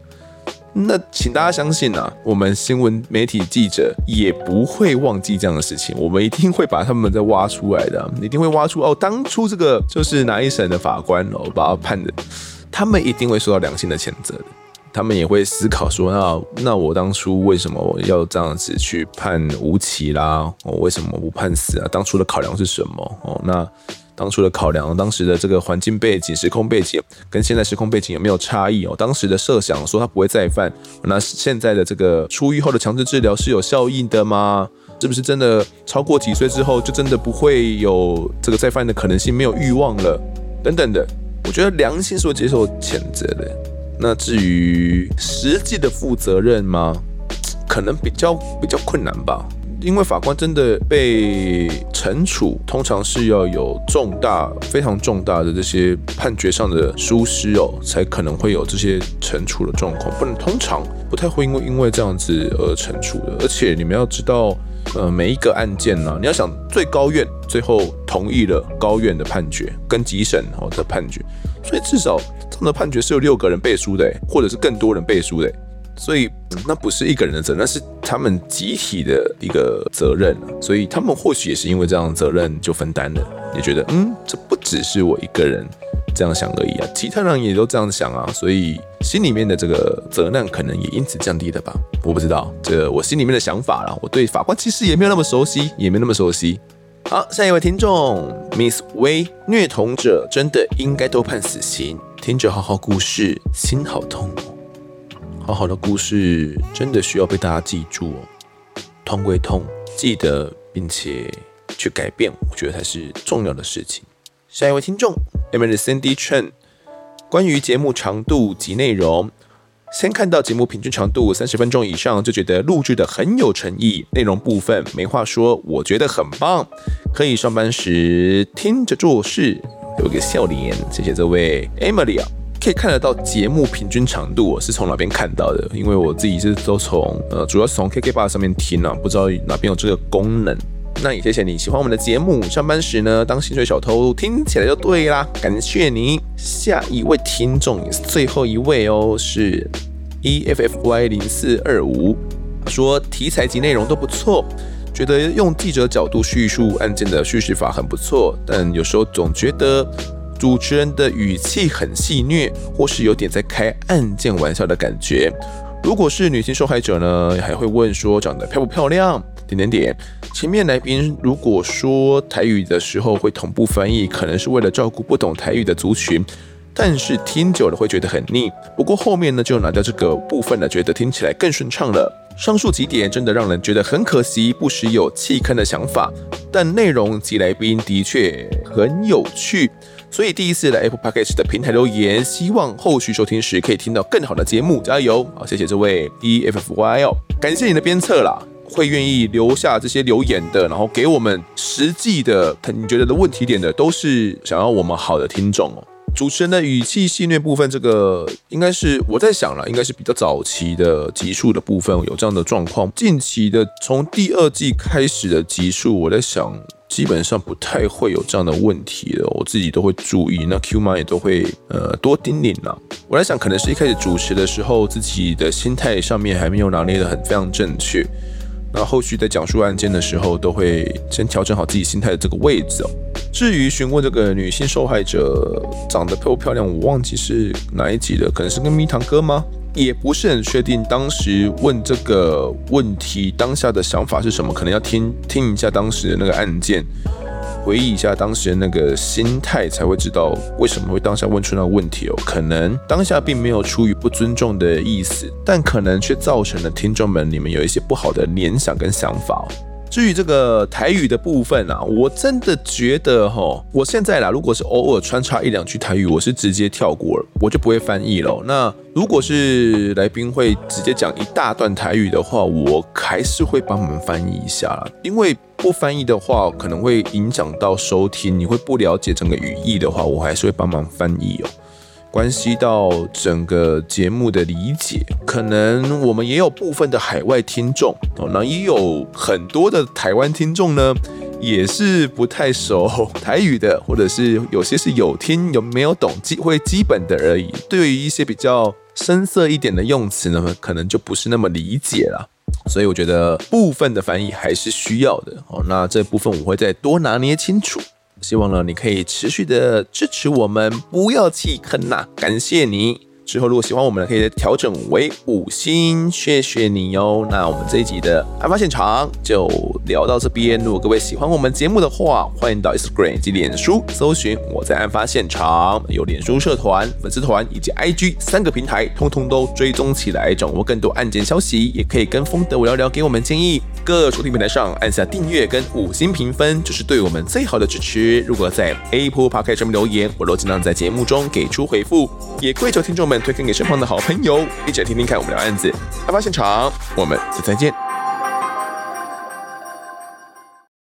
那请大家相信啊，我们新闻媒体记者也不会忘记这样的事情，我们一定会把他们再挖出来的，一定会挖出哦，当初这个就是哪一审的法官哦，把他判的，他们一定会受到良心的谴责的，他们也会思考说，那那我当初为什么要这样子去判无期啦？我为什么不判死啊？当初的考量是什么？哦，那。当初的考量，当时的这个环境背景、时空背景，跟现在时空背景有没有差异哦？当时的设想说他不会再犯，那现在的这个出狱后的强制治疗是有效应的吗？是不是真的超过几岁之后就真的不会有这个再犯的可能性，没有欲望了？等等的，我觉得良心是会接受谴责的。那至于实际的负责任吗？可能比较比较困难吧。因为法官真的被惩处，通常是要有重大、非常重大的这些判决上的疏失哦，才可能会有这些惩处的状况。不然通常不太会因为因为这样子而惩处的。而且你们要知道，呃，每一个案件呢，你要想最高院最后同意了高院的判决跟级审哦的判决，所以至少这样的判决是有六个人背书的，或者是更多人背书的。所以那不是一个人的责任，那是他们集体的一个责任。所以他们或许也是因为这样的责任就分担了，也觉得嗯，这不只是我一个人这样想而已啊，其他人也都这样想啊，所以心里面的这个责难可能也因此降低了吧？我不知道，这我心里面的想法啦。我对法官其实也没有那么熟悉，也没那么熟悉。好，下一位听众 Miss Wei，虐童者真的应该都判死刑？听着好好故事，心好痛。好好的故事真的需要被大家记住哦，痛归痛，记得并且去改变，我觉得才是重要的事情。下一位听众，Emily Cindy Chen，关于节目长度及内容，先看到节目平均长度三十分钟以上，就觉得录制的很有诚意，内容部分没话说，我觉得很棒，可以上班时听着做事，有一个笑脸，谢谢这位 Emily 啊，可以看得到节目平均长度，我是从哪边看到的？因为我自己是都从呃，主要是从 KKBOX 上面听啊，不知道哪边有这个功能。那也谢谢你喜欢我们的节目。上班时呢，当薪水小偷听起来就对啦，感谢你。下一位听众也是最后一位哦，是 E F F Y 零四二五，说题材及内容都不错，觉得用记者角度叙述案件的叙事法很不错，但有时候总觉得主持人的语气很戏谑，或是有点在开案件玩笑的感觉。如果是女性受害者呢，还会问说长得漂不漂亮？点点点。前面来宾如果说台语的时候会同步翻译，可能是为了照顾不懂台语的族群，但是听久了会觉得很腻。不过后面呢就拿掉这个部分了，觉得听起来更顺畅了。上述几点真的让人觉得很可惜，不时有弃坑的想法，但内容及来宾的确很有趣。所以第一次来 Apple Podcast 的平台留言，希望后续收听时可以听到更好的节目，加油！好，谢谢这位 E F F Y L，感谢你的鞭策啦。会愿意留下这些留言的，然后给我们实际的，你觉得的问题点的，都是想要我们好的听众哦。主持人的语气戏谑部分，这个应该是我在想了，应该是比较早期的集数的部分有这样的状况。近期的从第二季开始的集数，我在想基本上不太会有这样的问题了。我自己都会注意，那 Q 妈也都会呃多叮咛了。我在想，可能是一开始主持的时候，自己的心态上面还没有拿捏得很非常正确。那后续在讲述案件的时候，都会先调整好自己心态的这个位置哦。至于询问这个女性受害者长得漂不漂亮，我忘记是哪一集了，可能是跟蜜糖哥吗？也不是很确定。当时问这个问题当下的想法是什么？可能要听听一下当时的那个案件。回忆一下当时的那个心态，才会知道为什么会当下问出那个问题哦。可能当下并没有出于不尊重的意思，但可能却造成了听众们你们有一些不好的联想跟想法。至于这个台语的部分啊，我真的觉得哈，我现在啦，如果是偶尔穿插一两句台语，我是直接跳过了，我就不会翻译了。那如果是来宾会直接讲一大段台语的话，我还是会帮你们翻译一下，因为不翻译的话，可能会影响到收听，你会不了解整个语义的话，我还是会帮忙翻译哦。关系到整个节目的理解，可能我们也有部分的海外听众哦，那也有很多的台湾听众呢，也是不太熟台语的，或者是有些是有听有没有懂基会基本的而已。对于一些比较深色一点的用词呢，可能就不是那么理解了。所以我觉得部分的翻译还是需要的哦。那这部分我会再多拿捏清楚。希望呢，你可以持续的支持我们，不要弃坑呐！感谢你。之后如果喜欢我们，可以调整为五星，谢谢你哟。那我们这一集的案发现场就聊到这边。如果各位喜欢我们节目的话，欢迎到 Instagram 及脸书搜寻我在案发现场，有脸书社团、粉丝团以及 IG 三个平台，通通都追踪起来，掌握更多案件消息。也可以跟风的我聊聊，给我们建议。各收听平台上按下订阅跟五星评分，就是对我们最好的支持。如果在 Apple Podcast 上面留言，我都尽量在节目中给出回复。也跪求听众们。推荐给身旁的好朋友，一起来听听看我们聊案子。案发现场，我们下次再见。